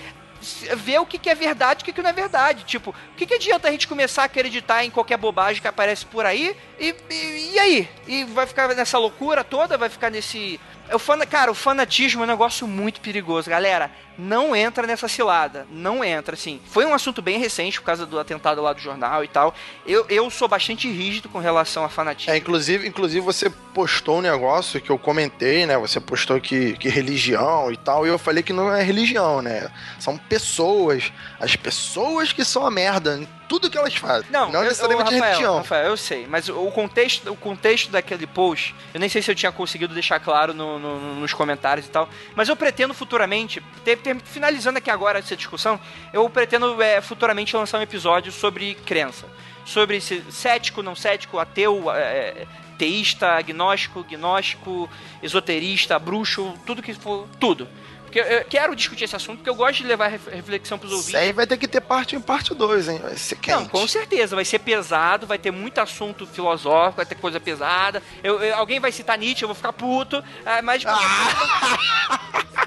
ver o que, que é verdade e o que, que não é verdade. Tipo, o que, que adianta a gente começar a acreditar em qualquer bobagem que aparece por aí e, e, e aí? E vai ficar nessa loucura toda? Vai ficar nesse o fan... Cara, o fanatismo é um negócio muito perigoso, galera. Não entra nessa cilada. Não entra, assim. Foi um assunto bem recente por causa do atentado lá do jornal e tal. Eu, eu sou bastante rígido com relação a fanatismo. É, inclusive, inclusive você postou um negócio que eu comentei, né? Você postou que, que religião e tal. E eu falei que não é religião, né? São pessoas. As pessoas que são a merda tudo que elas fazem. Não, não eu, necessariamente Rafael, religião. Rafael, eu sei, mas o contexto, o contexto daquele post, eu nem sei se eu tinha conseguido deixar claro no, no, nos comentários e tal, mas eu pretendo futuramente, ter, ter, finalizando aqui agora essa discussão, eu pretendo é, futuramente lançar um episódio sobre crença. Sobre se cético, não cético, ateu, é, teísta, agnóstico, gnóstico, esoterista, bruxo, tudo que for, tudo. Porque eu quero discutir esse assunto, porque eu gosto de levar reflexão pros ouvintes. Isso aí vai ter que ter parte em parte 2, hein? Vai ser quente. Não, com certeza. Vai ser pesado, vai ter muito assunto filosófico, vai ter coisa pesada. Eu, eu alguém vai citar Nietzsche, eu vou ficar puto. Ah, mas... Ah.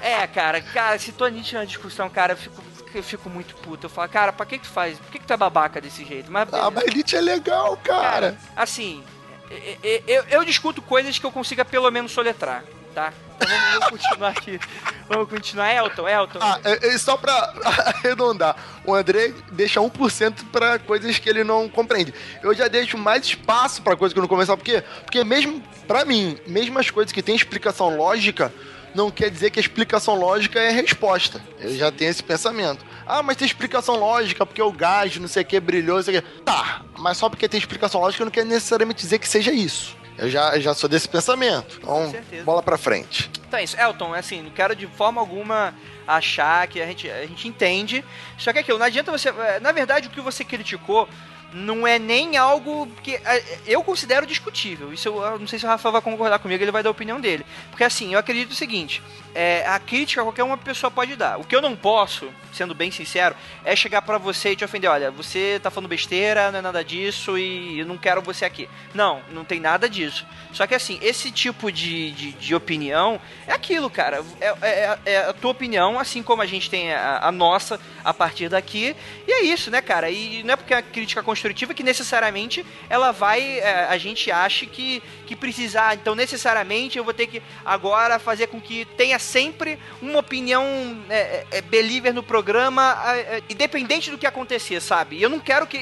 é, cara. Cara, citou Nietzsche na discussão, cara, eu fico eu fico muito puto. Eu falo, cara, pra que que tu faz? Por que que tu é babaca desse jeito? Mas, ah, mas Nietzsche é legal, cara. cara assim, eu, eu, eu, discuto coisas que eu consiga pelo menos soletrar, tá? Então vamos, continuar aqui. Vamos continuar. Elton, Elton. Ah, é, é só pra arredondar, o André deixa 1% pra coisas que ele não compreende. Eu já deixo mais espaço pra coisas que eu não comecei, por quê? Porque mesmo, pra mim, mesmo as coisas que têm explicação lógica, não quer dizer que a explicação lógica é resposta. Eu já tenho esse pensamento. Ah, mas tem explicação lógica porque o gás, não sei o que, brilhou, não sei o que. Tá, mas só porque tem explicação lógica não quer necessariamente dizer que seja isso. Eu já, eu já sou desse pensamento. Então, bola pra frente. Então é isso. Elton, assim, não quero de forma alguma achar que a gente, a gente entende. Só que aquilo, não adianta você. Eh, na verdade, o que você criticou não é nem algo que eh, eu considero discutível. Isso eu, eu não sei se o Rafa vai concordar comigo, ele vai dar a opinião dele. Porque assim, eu acredito o seguinte: é, a crítica qualquer uma pessoa pode dar. O que eu não posso, sendo bem sincero, é chegar para você e te ofender. Olha, você tá falando besteira, não é nada disso e eu não quero você aqui. Não, não tem nada disso. Só que assim, esse tipo de, de, de opinião é aquilo, cara. É, é, é, a tua opinião, assim como a gente tem a, a, nossa a partir daqui. E é isso, né, cara? E não é porque é crítica construtiva que necessariamente ela vai. É, a gente acha que, que precisar. Então, necessariamente, eu vou ter que agora fazer com que tenha sempre uma opinião é, é, é believer no programa, é, independente do que acontecer, sabe? Eu não quero que,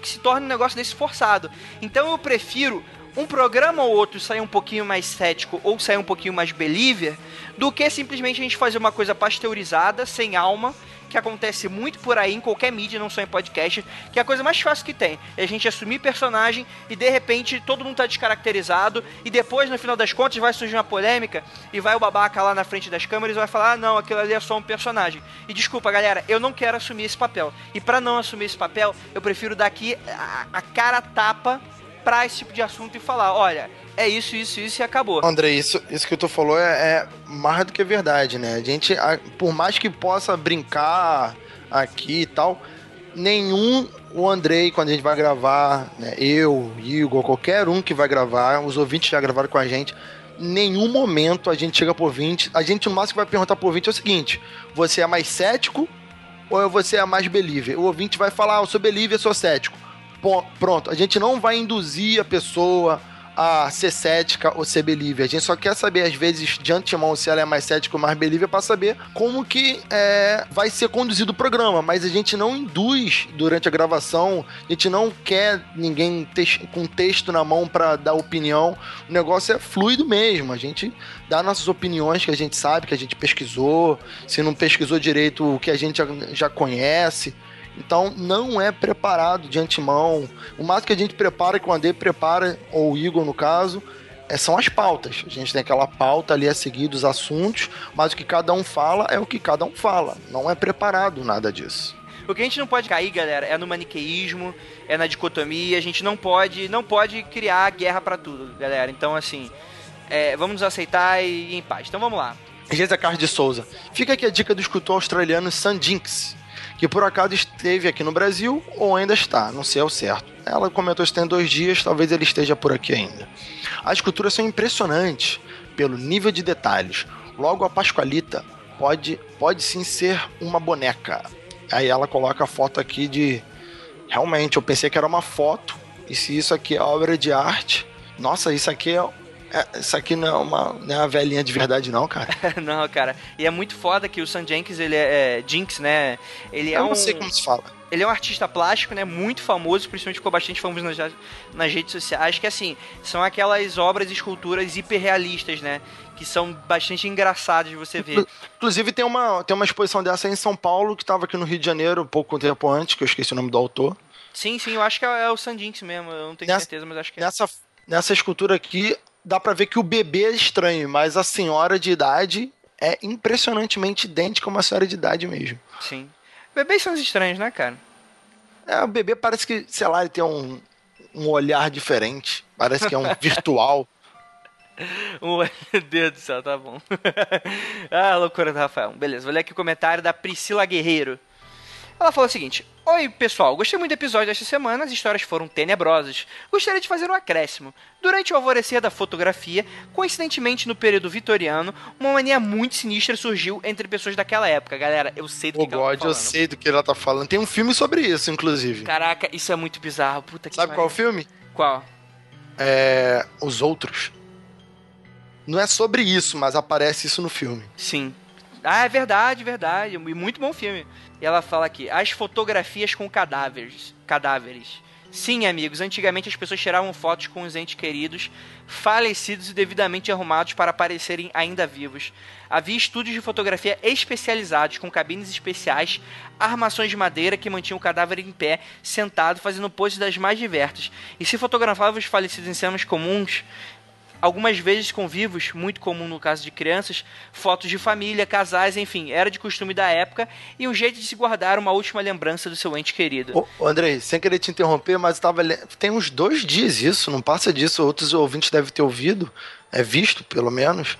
que se torne um negócio desse forçado. Então eu prefiro um programa ou outro sair um pouquinho mais cético ou sair um pouquinho mais believer do que simplesmente a gente fazer uma coisa pasteurizada, sem alma, que acontece muito por aí em qualquer mídia, não só em podcast, que é a coisa mais fácil que tem. É a gente assumir personagem e de repente todo mundo tá descaracterizado e depois, no final das contas, vai surgir uma polêmica e vai o babaca lá na frente das câmeras e vai falar: ah, não, aquilo ali é só um personagem. E desculpa, galera, eu não quero assumir esse papel. E para não assumir esse papel, eu prefiro dar aqui a, a cara tapa pra esse tipo de assunto e falar: olha, é isso, isso, isso e acabou. André, isso, isso que tu falou é, é mais do que verdade, né? A gente, a, por mais que possa brincar aqui e tal, nenhum o Andrei, quando a gente vai gravar, né, eu, Igor, qualquer um que vai gravar, os ouvintes já gravaram com a gente, nenhum momento a gente chega por 20, a gente o máximo que vai perguntar por 20 é o seguinte, você é mais cético ou você é mais believer? O ouvinte vai falar, ah, eu sou believer, eu sou cético. Pronto, a gente não vai induzir a pessoa a ser cética ou ser believer. A gente só quer saber, às vezes, de antemão, se ela é mais cética ou mais believer, para saber como que é, vai ser conduzido o programa. Mas a gente não induz durante a gravação, a gente não quer ninguém com texto na mão para dar opinião. O negócio é fluido mesmo. A gente dá nossas opiniões que a gente sabe, que a gente pesquisou. Se não pesquisou direito, o que a gente já conhece. Então não é preparado de antemão. O mais que a gente prepara, que o André prepara, ou o Igor no caso, é, são as pautas. A gente tem aquela pauta ali a seguir dos assuntos, mas o que cada um fala é o que cada um fala. Não é preparado nada disso. O que a gente não pode cair, galera, é no maniqueísmo, é na dicotomia. A gente não pode, não pode criar guerra para tudo, galera. Então, assim, é, vamos nos aceitar e ir em paz. Então, vamos lá. Geisa Carlos de Souza. Fica aqui a dica do escultor australiano Sam que por acaso esteve aqui no Brasil ou ainda está, não sei ao certo. Ela comentou que tem dois dias, talvez ele esteja por aqui ainda. As esculturas são impressionantes pelo nível de detalhes. Logo, a Pascoalita pode, pode sim ser uma boneca. Aí ela coloca a foto aqui de. Realmente, eu pensei que era uma foto. E se isso aqui é obra de arte, nossa, isso aqui é é, isso aqui não é, uma, não é uma velhinha de verdade, não, cara. não, cara. E é muito foda que o Sam Jenkins, ele é, é Jinx, né? Ele é Eu não um... sei como se fala. Ele é um artista plástico, né? Muito famoso, principalmente ficou bastante famoso nas, nas redes sociais, que assim, são aquelas obras e esculturas hiperrealistas, né? Que são bastante engraçadas de você ver. Inclusive tem uma, tem uma exposição dessa em São Paulo, que estava aqui no Rio de Janeiro, pouco tempo antes, que eu esqueci o nome do autor. Sim, sim, eu acho que é, é o Sandinx mesmo, eu não tenho nessa, certeza, mas acho que é. Nessa, nessa escultura aqui, dá para ver que o bebê é estranho, mas a senhora de idade é impressionantemente idêntica a uma senhora de idade mesmo. Sim. Bebês são estranhos, né, cara? É, o bebê parece que, sei lá, ele tem um, um olhar diferente. Parece que é um virtual. Meu Deus do céu, tá bom. ah, loucura do Rafael. Beleza, vou ler aqui o comentário da Priscila Guerreiro. Ela falou o seguinte: Oi, pessoal, gostei muito do episódio desta semana, as histórias foram tenebrosas. Gostaria de fazer um acréscimo. Durante o alvorecer da fotografia, coincidentemente no período vitoriano, uma mania muito sinistra surgiu entre pessoas daquela época. Galera, eu sei do que, que ela tá falando. eu sei do que ela tá falando. Tem um filme sobre isso, inclusive. Caraca, isso é muito bizarro. Puta que Sabe qual o filme? Qual? É. Os Outros. Não é sobre isso, mas aparece isso no filme. Sim. Ah, é verdade, verdade. E muito bom filme. E ela fala aqui: as fotografias com cadáveres. Cadáveres. Sim, amigos, antigamente as pessoas tiravam fotos com os entes queridos, falecidos e devidamente arrumados para parecerem ainda vivos. Havia estúdios de fotografia especializados, com cabines especiais, armações de madeira que mantinham o cadáver em pé, sentado, fazendo poses das mais diversas. E se fotografavam os falecidos em cenas comuns, algumas vezes com vivos, muito comum no caso de crianças, fotos de família, casais, enfim, era de costume da época e um jeito de se guardar uma última lembrança do seu ente querido. Ô, Andrei, sem querer te interromper, mas tava tem uns dois dias isso, não passa disso, outros ouvintes devem ter ouvido, é visto pelo menos,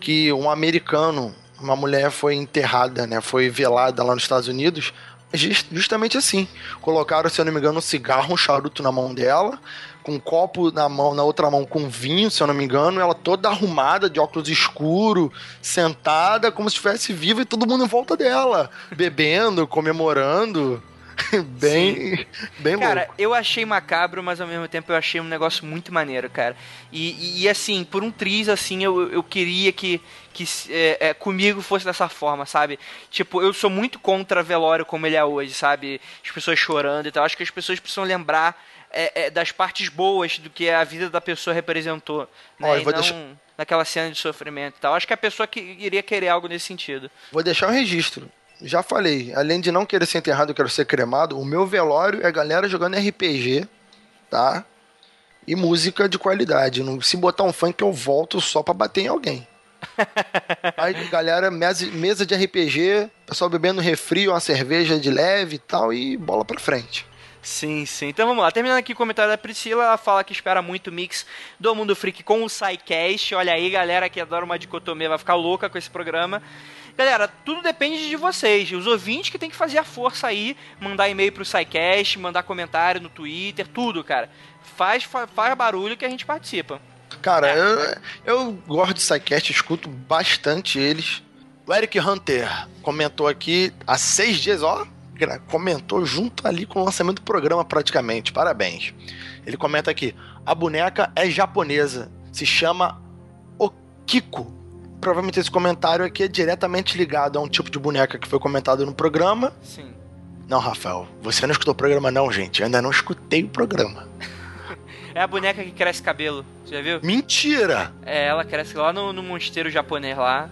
que um americano, uma mulher foi enterrada, né, foi velada lá nos Estados Unidos, justamente assim. Colocaram, se eu não me engano, um cigarro, um charuto na mão dela, com um copo na mão, na outra mão com vinho, se eu não me engano, ela toda arrumada, de óculos escuro, sentada, como se estivesse viva e todo mundo em volta dela, bebendo, comemorando. bem, Sim. bem cara, louco. eu achei macabro, mas ao mesmo tempo eu achei um negócio muito maneiro, cara. E, e, e assim, por um triz, assim, eu, eu queria que, que é, é, comigo fosse dessa forma, sabe? Tipo, eu sou muito contra velório como ele é hoje, sabe? As pessoas chorando e tal. Acho que as pessoas precisam lembrar é, é, das partes boas do que a vida da pessoa representou. Né? Ó, não deixar... naquela cena de sofrimento e tal. Acho que a pessoa que iria querer algo nesse sentido. Vou deixar um registro. Já falei, além de não querer ser enterrado, eu quero ser cremado. O meu velório é galera jogando RPG, tá? E música de qualidade. Se botar um funk, eu volto só pra bater em alguém. Aí, galera, mesa, mesa de RPG, pessoal bebendo refri, uma cerveja de leve e tal, e bola pra frente. Sim, sim. Então vamos lá. Terminando aqui o comentário da Priscila, ela fala que espera muito mix do Mundo Freak com o SciCast. Olha aí, galera que adora uma dicotomia vai ficar louca com esse programa. Galera, tudo depende de vocês. Os ouvintes que tem que fazer a força aí, mandar e-mail pro SciCast, mandar comentário no Twitter, tudo, cara. Faz, faz barulho que a gente participa. Cara, é. eu, eu gosto de SciCast, escuto bastante eles. O Eric Hunter comentou aqui há seis dias, ó comentou junto ali com o lançamento do programa, praticamente. Parabéns. Ele comenta aqui: a boneca é japonesa, se chama Okiko. Provavelmente esse comentário aqui é diretamente ligado a um tipo de boneca que foi comentado no programa. Sim. Não, Rafael, você não escutou o programa, não, gente. Eu ainda não escutei o programa. é a boneca que cresce cabelo, você já viu? Mentira! É, ela cresce lá no, no mosteiro japonês lá.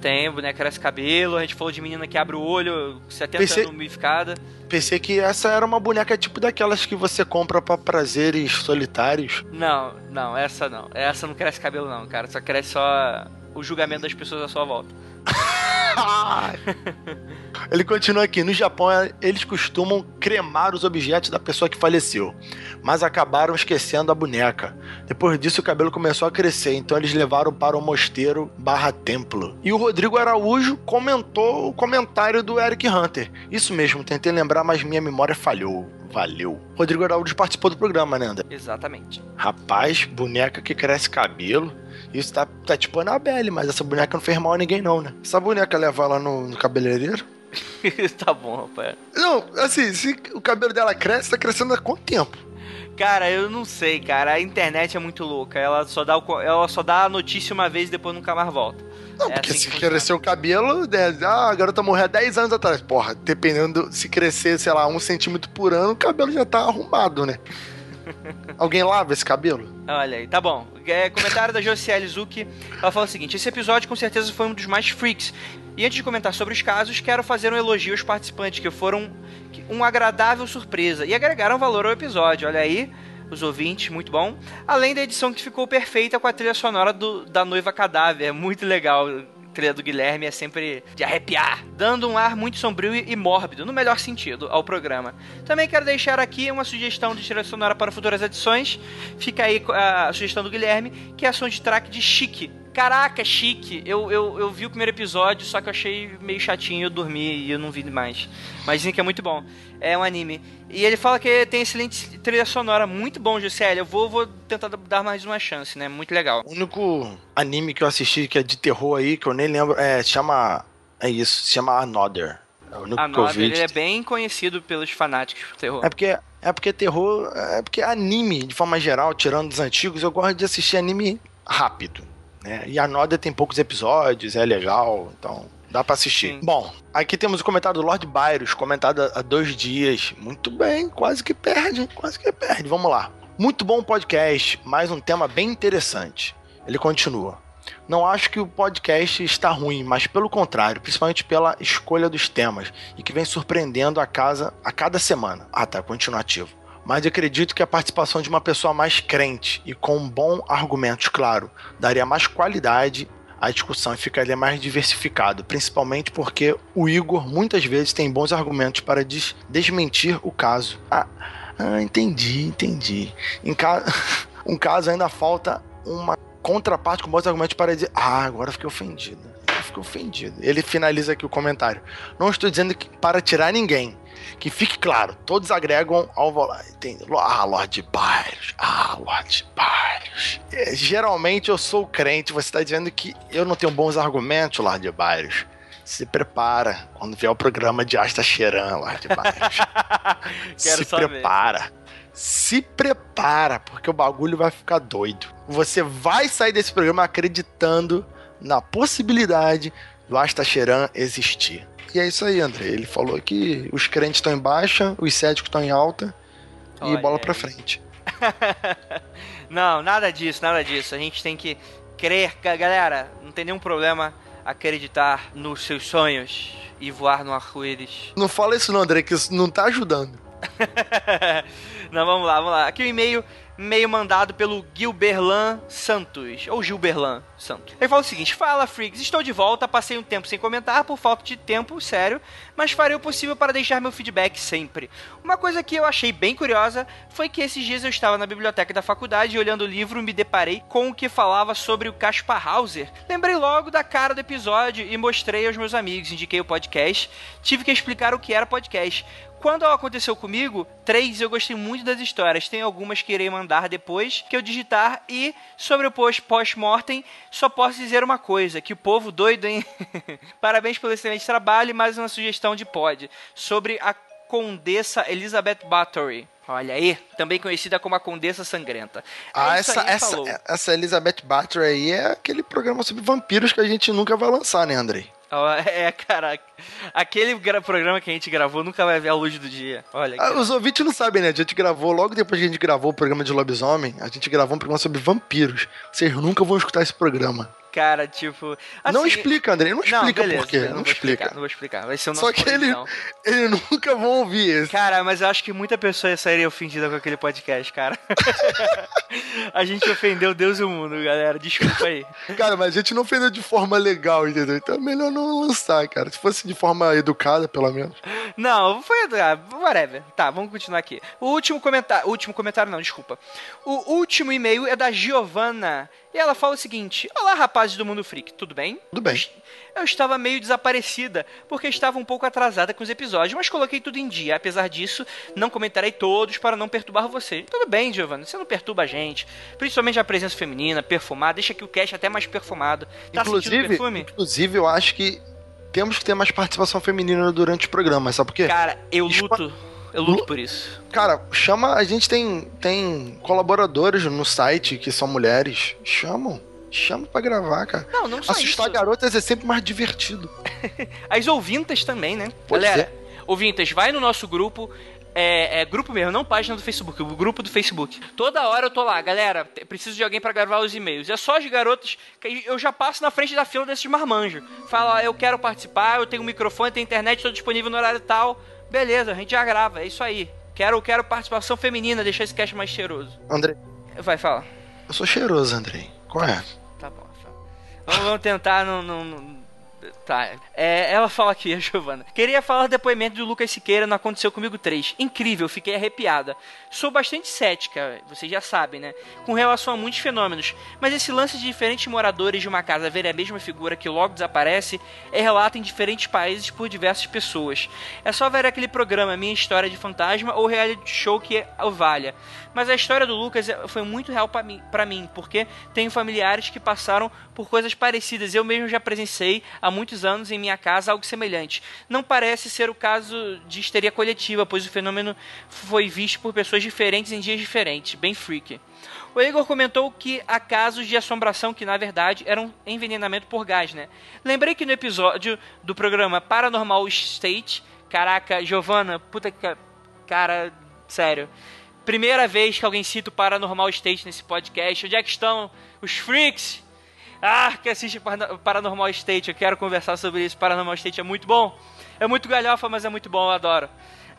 Tem, boneca cresce cabelo, a gente falou de menina que abre o olho, 70 pensei, anos mumificada. Pensei que essa era uma boneca tipo daquelas que você compra para prazeres solitários. Não, não, essa não. Essa não cresce cabelo não, cara. Só cresce só o julgamento das pessoas à sua volta. Ele continua aqui. No Japão, eles costumam cremar os objetos da pessoa que faleceu, mas acabaram esquecendo a boneca. Depois disso, o cabelo começou a crescer, então eles levaram para o mosteiro barra templo. E o Rodrigo Araújo comentou o comentário do Eric Hunter. Isso mesmo, tentei lembrar, mas minha memória falhou. Valeu. Rodrigo Araújo participou do programa, né, André? Exatamente. Rapaz, boneca que cresce cabelo. Isso tá, tá tipo Annabelle, mas essa boneca não fez mal a ninguém, não, né? Essa boneca leva lá no, no cabeleireiro? tá bom, rapaz. Não, assim, se o cabelo dela cresce, tá crescendo há quanto tempo? Cara, eu não sei, cara. A internet é muito louca. Ela só dá, o, ela só dá a notícia uma vez e depois nunca mais volta. Não, é porque assim se crescer o cabelo, né, ah, a garota morreu há 10 anos atrás. Porra, dependendo, se crescer, sei lá, um centímetro por ano, o cabelo já tá arrumado, né? Alguém lava esse cabelo? Olha aí, tá bom. É, comentário da Josiele Zuki. Ela fala o seguinte: esse episódio com certeza foi um dos mais freaks. E antes de comentar sobre os casos, quero fazer um elogio aos participantes que foram uma agradável surpresa e agregaram valor ao episódio. Olha aí, os ouvintes, muito bom. Além da edição que ficou perfeita com a trilha sonora do, da Noiva Cadáver, é muito legal trilha do Guilherme é sempre de arrepiar, dando um ar muito sombrio e mórbido, no melhor sentido, ao programa. Também quero deixar aqui uma sugestão de trilha sonora para futuras edições. Fica aí a sugestão do Guilherme, que é a soundtrack de Chique, Caraca, chique. Eu, eu, eu vi o primeiro episódio, só que eu achei meio chatinho, eu dormi e eu não vi mais. Mas dizem que é muito bom. É um anime. E ele fala que tem excelente trilha sonora, muito bom, Gisele. Eu vou, vou tentar dar mais uma chance, né? Muito legal. O único anime que eu assisti que é de terror aí, que eu nem lembro, é, chama. É isso, se chama Another. É o único Another, que eu vi. ele é bem conhecido pelos fanáticos do terror. É porque é porque terror, é porque anime, de forma geral, tirando dos antigos, eu gosto de assistir anime rápido né? E a Noda tem poucos episódios, é legal, então dá pra assistir. Sim. Bom, aqui temos o comentário do Lord Byros, comentado há dois dias. Muito bem, quase que perde, quase que perde. Vamos lá. Muito bom podcast, mais um tema bem interessante. Ele continua. Não acho que o podcast está ruim, mas pelo contrário, principalmente pela escolha dos temas e que vem surpreendendo a casa a cada semana. Ah, tá, continuativo. Mas acredito que a participação de uma pessoa mais crente e com bom argumentos, claro, daria mais qualidade à discussão e ficaria mais diversificado, principalmente porque o Igor muitas vezes tem bons argumentos para des desmentir o caso. Ah, ah entendi, entendi. Em ca... um caso ainda falta uma contraparte com bons argumentos para dizer: Ah, agora fiquei ofendido. Fiquei ofendido. Ele finaliza aqui o comentário. Não estou dizendo que para tirar ninguém. Que fique claro, todos agregam ao volante. Ah, Lorde Byros. Ah, Lorde Byros. É, geralmente eu sou crente. Você está dizendo que eu não tenho bons argumentos, Lorde Byros. Se prepara quando vier o programa de Asta Cheran, Lorde Byros. Se saber. prepara se prepara, porque o bagulho vai ficar doido. Você vai sair desse programa acreditando na possibilidade do Astacheran existir. E é isso aí, André. Ele falou que os crentes estão em baixa, os céticos estão em alta Olha e bola pra frente. não, nada disso, nada disso. A gente tem que crer, galera, não tem nenhum problema acreditar nos seus sonhos e voar no arco-íris. Não fala isso não, André, que isso não tá ajudando. Não, vamos lá, vamos lá. Aqui o e-mail meio mandado pelo Gilberlan Santos, ou Gilberlan Santos. Ele fala o seguinte: Fala, Freaks, estou de volta, passei um tempo sem comentar por falta de tempo, sério, mas farei o possível para deixar meu feedback sempre. Uma coisa que eu achei bem curiosa foi que esses dias eu estava na biblioteca da faculdade e olhando o livro me deparei com o que falava sobre o Caspar Hauser. Lembrei logo da cara do episódio e mostrei aos meus amigos, indiquei o podcast, tive que explicar o que era podcast. Quando aconteceu comigo, três eu gostei muito das histórias. Tem algumas que irei mandar depois que eu digitar. E sobre o pós-mortem, só posso dizer uma coisa: que o povo doido, hein? Parabéns pelo excelente trabalho e mais uma sugestão de pod sobre a Condessa Elizabeth Bathory. Olha aí, também conhecida como a Condessa Sangrenta. Ah, é essa, essa, essa Elizabeth Bathory aí é aquele programa sobre vampiros que a gente nunca vai lançar, né, Andrei? É, cara, aquele programa que a gente gravou nunca vai ver a luz do dia. Olha. Ah, os ouvintes não sabem, né? A gente gravou, logo depois que a gente gravou o programa de lobisomem, a gente gravou um programa sobre vampiros. Vocês nunca vão escutar esse programa. Cara, tipo. Assim, não explica, André, não explica não, por quê. Não, não explica. Explicar, não vou explicar. Vai ser o nosso Só que ele, ele nunca vão ouvir esse. Cara, mas eu acho que muita pessoa sairia ofendida com aquele podcast, cara. a gente ofendeu Deus e o mundo, galera. Desculpa aí. Cara, mas a gente não ofendeu de forma legal, entendeu? Então é melhor não lançar, cara. Se fosse de forma educada, pelo menos. Não, foi educado. Whatever. Tá, vamos continuar aqui. O último comentário. Último comentário, não, desculpa. O último e-mail é da Giovanna. E ela fala o seguinte: Olá, rapazes do Mundo Freak, tudo bem? Tudo bem. Eu estava meio desaparecida, porque estava um pouco atrasada com os episódios, mas coloquei tudo em dia. Apesar disso, não comentarei todos para não perturbar você. Tudo bem, Giovanna, você não perturba a gente. Principalmente a presença feminina, perfumada, deixa aqui o cast até mais perfumado. Tá inclusive, perfume? Inclusive, eu acho que temos que ter mais participação feminina durante o programa, sabe por quê? Cara, eu luto. Eu luto por isso. Cara, chama. A gente tem, tem colaboradores no site que são mulheres. Chamam. Chama pra gravar, cara. Não, não só Assustar isso. garotas é sempre mais divertido. As ouvintas também, né? Pode Galera, ser. ouvintas, vai no nosso grupo. É, é, grupo mesmo, não página do Facebook, o grupo do Facebook. Toda hora eu tô lá, galera, preciso de alguém para gravar os e-mails. É só as garotas que eu já passo na frente da fila desses marmanjos. Fala, eu quero participar, eu tenho um microfone, tenho internet, estou disponível no horário tal. Beleza, a gente já grava, é isso aí. Quero, quero participação feminina, deixar esse cast mais cheiroso. André. Vai, fala. Eu sou cheiroso, Andrei. Qual é? Tá bom, tá. Vamos, vamos tentar não, não, não Tá. É, ela fala aqui, a Giovana. Queria falar do depoimento do Lucas Siqueira no Aconteceu Comigo 3. Incrível, fiquei arrepiada. Sou bastante cética, vocês já sabem, né? Com relação a muitos fenômenos. Mas esse lance de diferentes moradores de uma casa verem a mesma figura que logo desaparece é relato em diferentes países por diversas pessoas. É só ver aquele programa Minha História de Fantasma ou reality show que o valha. Mas a história do Lucas foi muito real para mim, mim, porque tenho familiares que passaram por coisas parecidas. Eu mesmo já presenciei a muitos anos em minha casa algo semelhante. Não parece ser o caso de histeria coletiva, pois o fenômeno foi visto por pessoas diferentes em dias diferentes. Bem freak. O Igor comentou que há casos de assombração que, na verdade, eram envenenamento por gás, né? Lembrei que no episódio do programa Paranormal State, caraca, Giovana, puta que. Cara, sério. Primeira vez que alguém cita o Paranormal State nesse podcast. Onde é que estão os freaks? Ah, que assiste Paranormal State. Eu quero conversar sobre isso. Paranormal State é muito bom. É muito galhofa, mas é muito bom, eu adoro.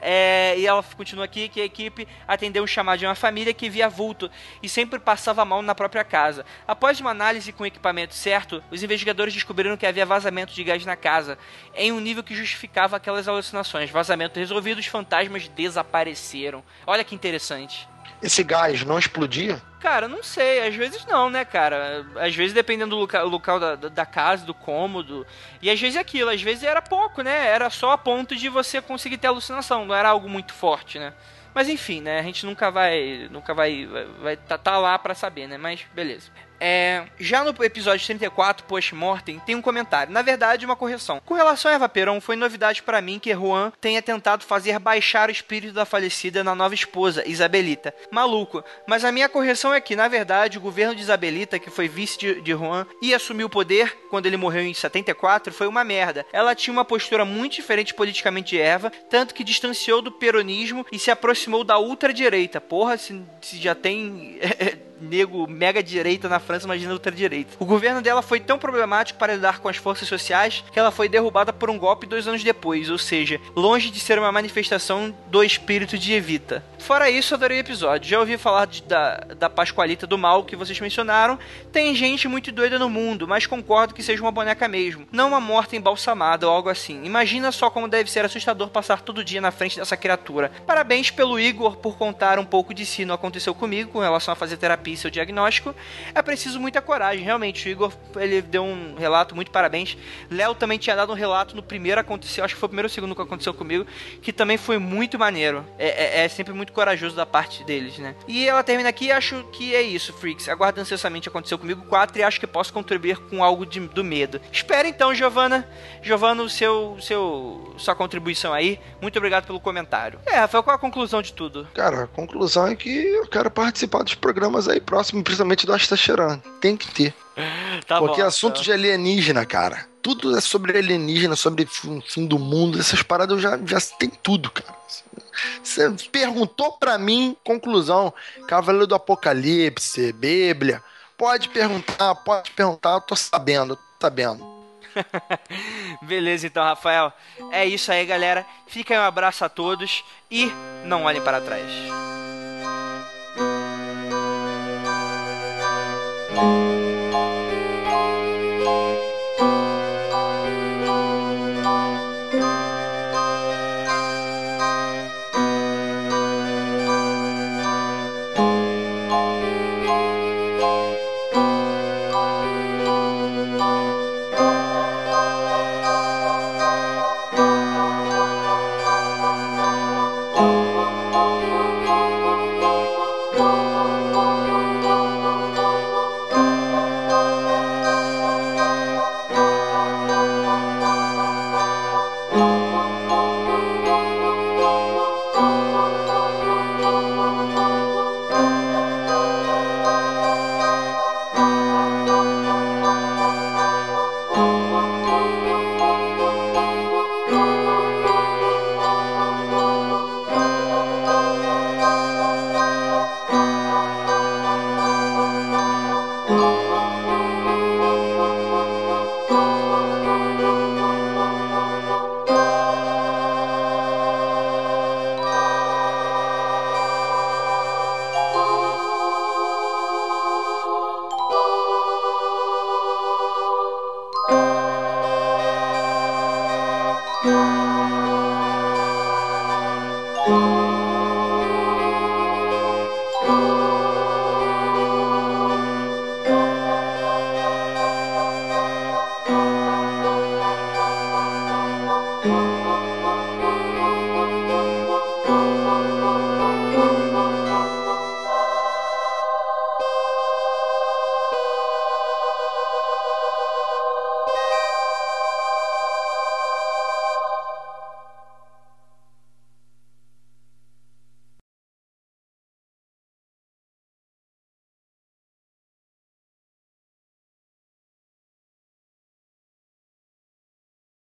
É, e ela continua aqui que a equipe atendeu um chamado de uma família que via vulto e sempre passava mal na própria casa. Após uma análise com o equipamento certo, os investigadores descobriram que havia vazamento de gás na casa, em um nível que justificava aquelas alucinações. Vazamento resolvido, os fantasmas desapareceram. Olha que interessante. Esse gás não explodia? Cara, não sei, às vezes não, né, cara? Às vezes dependendo do local, local da, da casa, do cômodo. E às vezes é aquilo, às vezes era pouco, né? Era só a ponto de você conseguir ter alucinação, não era algo muito forte, né? Mas enfim, né? A gente nunca vai. Nunca vai. Vai tá, tá lá para saber, né? Mas beleza. É, já no episódio 34, Post-Mortem, tem um comentário. Na verdade, uma correção. Com relação a Eva Peron, foi novidade para mim que Juan tenha tentado fazer baixar o espírito da falecida na nova esposa, Isabelita. Maluco. Mas a minha correção é que, na verdade, o governo de Isabelita, que foi vice de, de Juan e assumiu o poder quando ele morreu em 74, foi uma merda. Ela tinha uma postura muito diferente politicamente de Eva, tanto que distanciou do peronismo e se aproximou da ultradireita. Porra, se, se já tem. nego mega direita na França, imagina ultradireita. O governo dela foi tão problemático para lidar com as forças sociais que ela foi derrubada por um golpe dois anos depois, ou seja, longe de ser uma manifestação do espírito de Evita. Fora isso, adorei o episódio. Já ouvi falar de, da, da Pascoalita do Mal que vocês mencionaram. Tem gente muito doida no mundo, mas concordo que seja uma boneca mesmo, não uma morta embalsamada ou algo assim. Imagina só como deve ser assustador passar todo dia na frente dessa criatura. Parabéns pelo Igor por contar um pouco de si, não aconteceu comigo com relação a fazer terapia seu diagnóstico, é preciso muita coragem. Realmente, o Igor ele deu um relato, muito parabéns. Léo também tinha dado um relato no primeiro aconteceu, acho que foi o primeiro ou segundo que aconteceu comigo, que também foi muito maneiro. É, é, é sempre muito corajoso da parte deles, né? E ela termina aqui e acho que é isso, Freaks. Aguardo ansiosamente aconteceu comigo 4 e acho que posso contribuir com algo de, do medo. Espera então, Giovana. Giovana, o seu, seu, sua contribuição aí. Muito obrigado pelo comentário. É, Rafael, qual a conclusão de tudo? Cara, a conclusão é que eu quero participar dos programas aí próximo, principalmente do Asta Cheirando. Tem que ter. Tá Porque bom, assunto tá. de alienígena, cara. Tudo é sobre alienígena, sobre fim do mundo, essas paradas eu já, já tem tudo, cara. Você perguntou para mim, conclusão, Cavaleiro do Apocalipse, Bíblia. Pode perguntar, pode perguntar, eu tô sabendo, tô sabendo. Beleza, então, Rafael. É isso aí, galera. Fica aí um abraço a todos e não olhem para trás. Thank you.